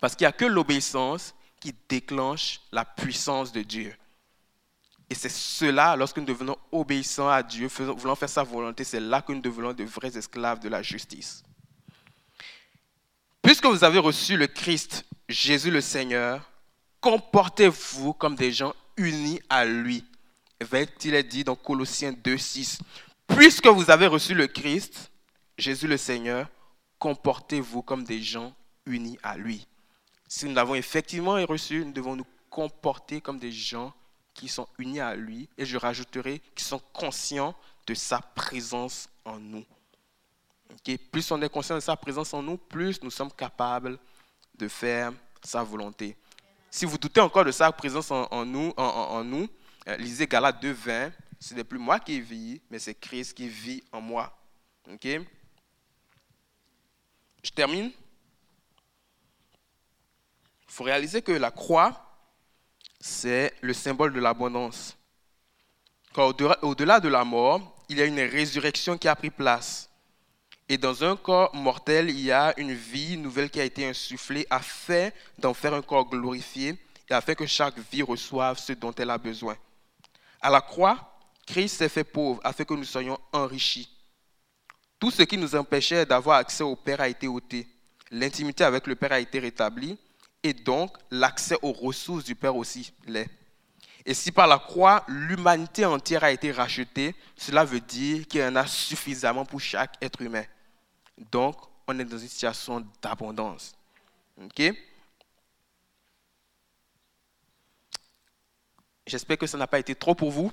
Parce qu'il n'y a que l'obéissance qui déclenche la puissance de Dieu. Et c'est cela, lorsque nous devenons obéissants à Dieu, voulons faire sa volonté, c'est là que nous devenons de vrais esclaves de la justice. Puisque vous avez reçu le Christ, Jésus le Seigneur, comportez-vous comme des gens unis à lui. Il est dit dans Colossiens 2, 6. Puisque vous avez reçu le Christ, Jésus le Seigneur, comportez-vous comme des gens unis à lui. Si nous l'avons effectivement reçu, nous devons nous comporter comme des gens qui sont unis à lui, et je rajouterai qui sont conscients de sa présence en nous. Plus on est conscient de sa présence en nous, plus nous sommes capables de faire sa volonté. Si vous doutez encore de sa présence en, nous, en, nous, euh, lisez Galates 2.20. Ce n'est plus moi qui vis, mais c'est Christ qui vit en moi. Ok? Je termine. Il faut réaliser que la croix c'est le symbole de l'abondance. Au-delà de la mort, il y a une résurrection qui a pris place. Et dans un corps mortel, il y a une vie nouvelle qui a été insufflée afin d'en faire un corps glorifié et afin que chaque vie reçoive ce dont elle a besoin. À la croix, Christ s'est fait pauvre afin que nous soyons enrichis. Tout ce qui nous empêchait d'avoir accès au Père a été ôté. L'intimité avec le Père a été rétablie et donc l'accès aux ressources du Père aussi l'est. Et si par la croix, l'humanité entière a été rachetée, cela veut dire qu'il y en a suffisamment pour chaque être humain. Donc, on est dans une situation d'abondance. OK? J'espère que ça n'a pas été trop pour vous.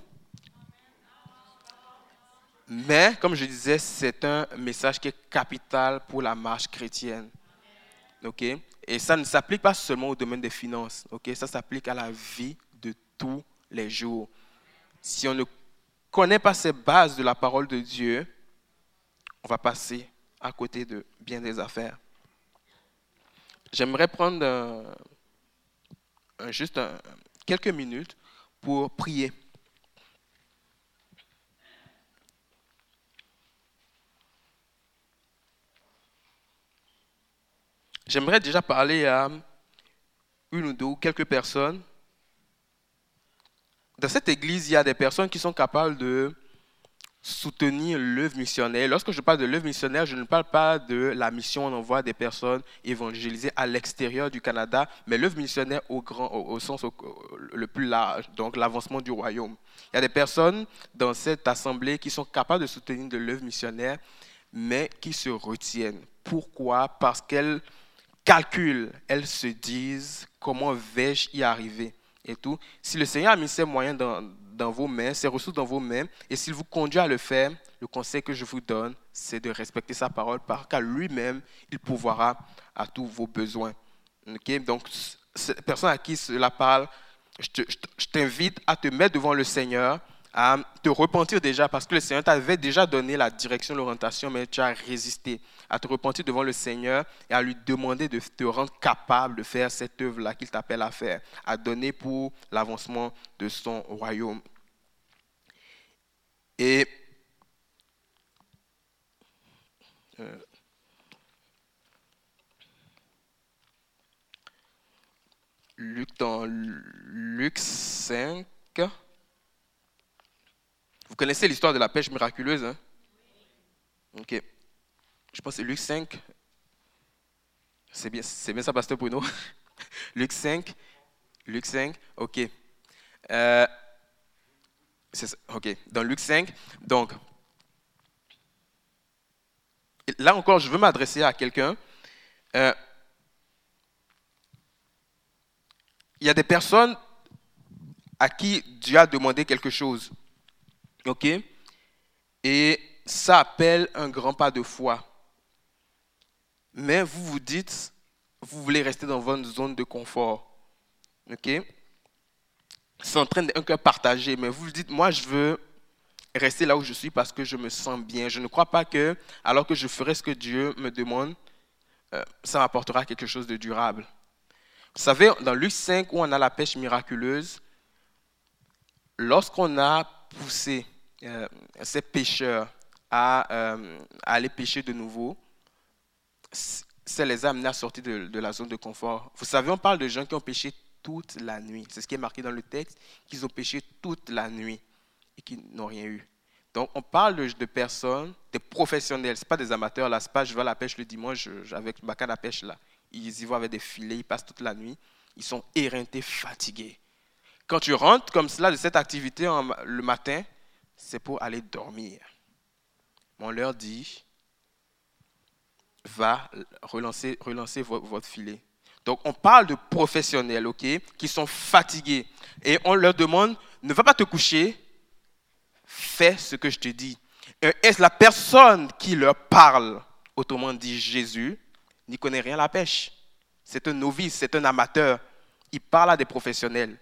Mais, comme je disais, c'est un message qui est capital pour la marche chrétienne. OK? Et ça ne s'applique pas seulement au domaine des finances, ok? Ça s'applique à la vie de tous les jours. Si on ne connaît pas ces bases de la parole de Dieu, on va passer à côté de bien des affaires. J'aimerais prendre euh, juste quelques minutes pour prier. J'aimerais déjà parler à une ou deux ou quelques personnes. Dans cette église, il y a des personnes qui sont capables de soutenir l'œuvre missionnaire. Lorsque je parle de l'œuvre missionnaire, je ne parle pas de la mission, on envoie des personnes évangélisées à l'extérieur du Canada, mais l'œuvre missionnaire au, grand, au, sens le plus large, donc l'avancement du royaume. Il y a des personnes dans cette assemblée qui sont capables de soutenir de l'œuvre missionnaire, mais qui se retiennent. Pourquoi? Parce qu'elles calculent, elles se disent comment vais-je y arriver et tout. Si le Seigneur a mis ses moyens dans, dans vos mains, ses ressources dans vos mains, et s'il vous conduit à le faire, le conseil que je vous donne, c'est de respecter sa parole, parce qu'à lui-même, il pourvoira à tous vos besoins. Ok? Donc, personne à qui cela parle, je t'invite à te mettre devant le Seigneur, à te repentir déjà, parce que le Seigneur t'avait déjà donné la direction, l'orientation, mais tu as résisté, à te repentir devant le Seigneur et à lui demander de te rendre capable de faire cette œuvre-là qu'il t'appelle à faire, à donner pour l'avancement de son royaume. Et euh, Luc, dans Luc 5, vous connaissez l'histoire de la pêche miraculeuse hein? Ok. Je pense que c'est Luc 5. C'est bien, c'est bien ça, Pasteur Bruno. Luc 5. Luc 5. Ok. Euh, ok. Dans Luc 5. Donc, là encore, je veux m'adresser à quelqu'un. Euh, il y a des personnes à qui Dieu a demandé quelque chose. OK? Et ça appelle un grand pas de foi. Mais vous vous dites, vous voulez rester dans votre zone de confort. OK? C'est en train d'un cœur partagé, mais vous vous dites, moi, je veux rester là où je suis parce que je me sens bien. Je ne crois pas que, alors que je ferai ce que Dieu me demande, euh, ça m'apportera quelque chose de durable. Vous savez, dans Luc 5, où on a la pêche miraculeuse, lorsqu'on a poussé euh, ces pêcheurs euh, à, aller pêcher de nouveau, ça les a amenés à sortir de, la zone de confort. Vous savez, on parle de gens qui ont pêché toute la nuit. C'est ce qui est marqué dans le texte, qu'ils ont pêché toute la nuit et qui n'ont rien eu. Donc, on parle de, personnes, des professionnels, ce pas des amateurs. Là, pas je vais à la pêche le dimanche avec ma canne à pêche là. Ils y vont avec des filets, ils passent toute la nuit. Ils sont éreintés, fatigués. Quand tu rentres comme cela de cette activité le matin, c'est pour aller dormir. On leur dit, va relancer, relancer votre filet. Donc on parle de professionnels, ok, qui sont fatigués. Et on leur demande, ne va pas te coucher, fais ce que je te dis. Est-ce la personne qui leur parle, autrement dit Jésus, n'y connaît rien à la pêche. C'est un novice, c'est un amateur. Il parle à des professionnels.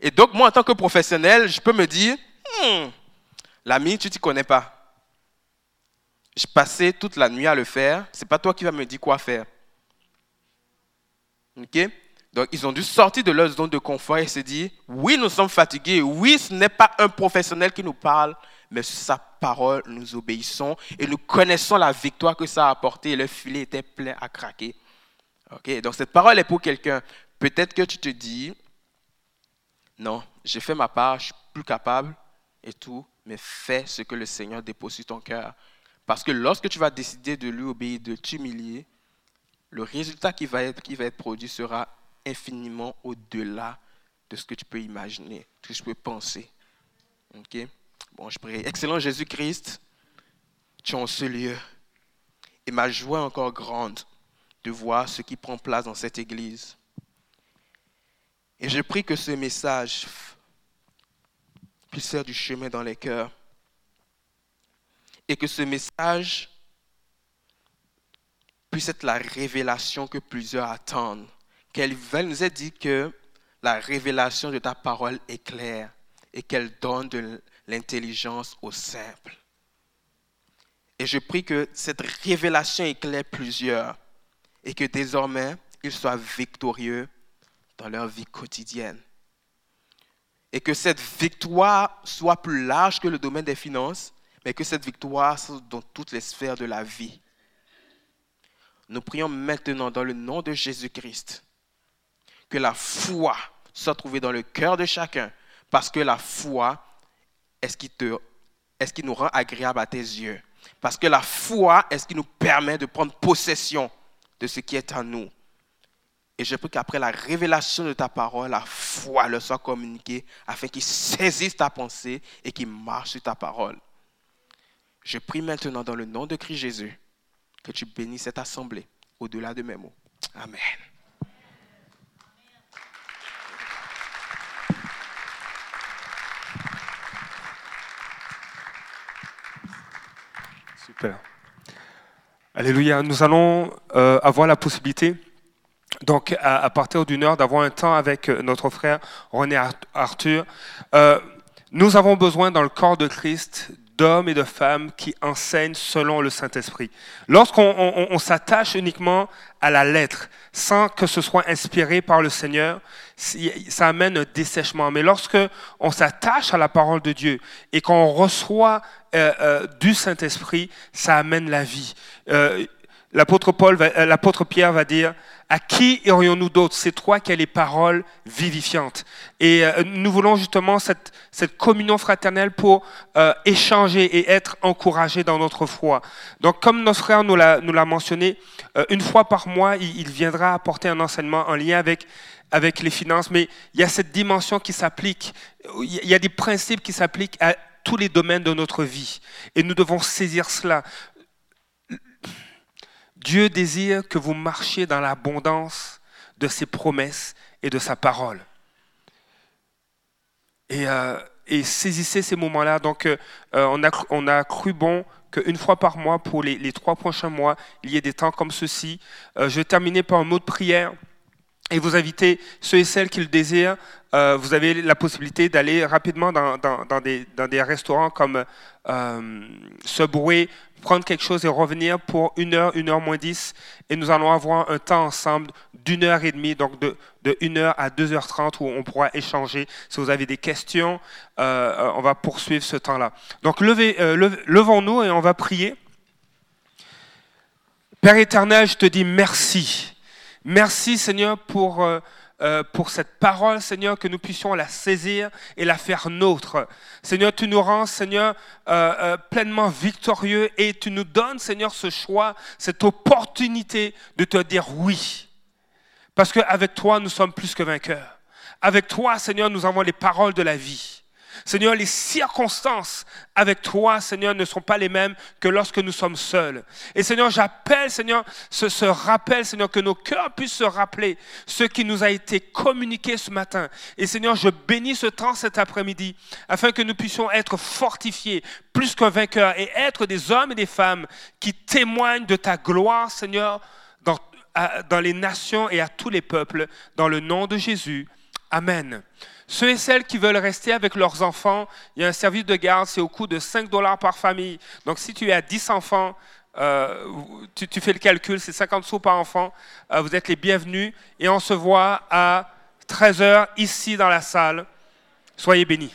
Et donc moi, en tant que professionnel, je peux me dire, hmm, L'ami, tu ne t'y connais pas. Je passais toute la nuit à le faire. Ce n'est pas toi qui vas me dire quoi faire. OK? Donc, ils ont dû sortir de leur zone de confort et se dire oui, nous sommes fatigués. Oui, ce n'est pas un professionnel qui nous parle, mais sa parole, nous obéissons et nous connaissons la victoire que ça a apporté. Et le filet était plein à craquer. OK? Donc, cette parole est pour quelqu'un. Peut-être que tu te dis non, j'ai fait ma part, je suis plus capable et tout mais fais ce que le Seigneur dépose sur ton cœur. Parce que lorsque tu vas décider de lui obéir, de t'humilier, le résultat qui va, être, produit sera infiniment au-delà de ce que tu peux imaginer, de ce que tu peux penser. Ok? Bon, je prie. Excellent Jésus-Christ, tu es en ce lieu. Et ma joie est encore grande de voir ce qui prend place dans cette église. Et je prie que ce message puisse faire du chemin dans les cœurs. Et que ce message puisse être la révélation que plusieurs attendent. Qu'elle nous ait dit que la révélation de ta parole est claire et qu'elle donne de l'intelligence aux simples. Et je prie que cette révélation éclaire plusieurs et que désormais ils soient victorieux dans leur vie quotidienne et que cette victoire soit plus large que le domaine des finances, mais que cette victoire soit dans toutes les sphères de la vie. Nous prions maintenant dans le nom de Jésus-Christ que la foi soit trouvée dans le cœur de chacun, parce que la foi est ce qui est ce qui nous rend agréable à tes yeux. Parce que la foi est ce qui nous permet de prendre possession de ce qui est en nous. Et je prie qu'après la révélation de ta parole, la foi leur soit communiquée afin qu'ils saisissent ta pensée et qu'ils marchent sur ta parole. Je prie maintenant dans le nom de Christ Jésus que tu bénisses cette assemblée au-delà de mes mots. Amen. Super. Alléluia. Nous allons euh, avoir la possibilité, donc à, partir d'une heure, d'avoir un temps avec euh, notre frère René Arthur. Euh, nous avons besoin dans le corps de Christ d'hommes et de femmes qui enseignent selon le Saint-Esprit. Lorsqu'on s'attache uniquement à la lettre, sans que ce soit inspiré par le Seigneur, ça amène un dessèchement. Mais lorsque on s'attache à la parole de Dieu et qu'on reçoit euh, du Saint-Esprit, ça amène la vie. L'apôtre Pierre va dire à qui irions-nous d'autres C'est toi qui as les paroles vivifiantes. Et euh, nous voulons justement cette, communion fraternelle pour euh, échanger et être encouragés dans notre foi. Donc comme notre frère nous l'a, mentionné, euh, une fois par mois, il, viendra apporter un enseignement en lien avec les finances, mais il y a cette dimension qui s'applique, il y a des principes qui s'appliquent à tous les domaines de notre vie. Et nous devons saisir cela. Dieu désire que vous marchiez dans l'abondance de ses promesses et de sa parole. Et, euh, saisissez ces moments-là. Donc, euh, on, a, cru bon qu'une fois par mois, pour les, trois prochains mois, il y ait des temps comme ceci. Euh, je vais terminer par un mot de prière et vous invitez ceux et celles qui le désirent. vous avez la possibilité d'aller rapidement dans, des, restaurants comme Subway, prendre quelque chose et revenir pour une heure, une heure moins dix, et nous allons avoir un temps ensemble d'une heure et demie, donc de, de 1 heure à 2h30 où on pourra échanger. Si vous avez des questions, euh, on va poursuivre ce temps-là. Donc euh, levons-nous et on va prier. Père éternel, je te dis merci. Merci Seigneur pour... Euh, euh, pour cette parole, Seigneur, que nous puissions la saisir et la faire nôtre. Seigneur, tu nous rends, Seigneur, euh, euh, pleinement victorieux et tu nous donnes, Seigneur, ce choix, cette opportunité de te dire oui. Parce qu'avec toi, nous sommes plus que vainqueurs. Avec toi, Seigneur, nous avons les paroles de la vie. Seigneur, les circonstances avec toi, Seigneur, ne sont pas les mêmes que lorsque nous sommes seuls. Et Seigneur, j'appelle, Seigneur, ce, rappel, Seigneur, que nos cœurs puissent se rappeler ce qui nous a été communiqué ce matin. Et Seigneur, je bénis ce temps cet après-midi, afin que nous puissions être fortifiés, plus qu'un vainqueur, et être des hommes et des femmes qui témoignent de ta gloire, Seigneur, dans, dans les nations et à tous les peuples, dans le nom de Jésus. Amen. Ceux et celles qui veulent rester avec leurs enfants, il y a un service de garde, c'est au coût de 5 dollars par famille. Donc si tu as 10 enfants, euh, tu, fais le calcul, c'est 50 sous par enfant. Euh, vous êtes les bienvenus et on se voit à 13h ici dans la salle. Soyez bénis.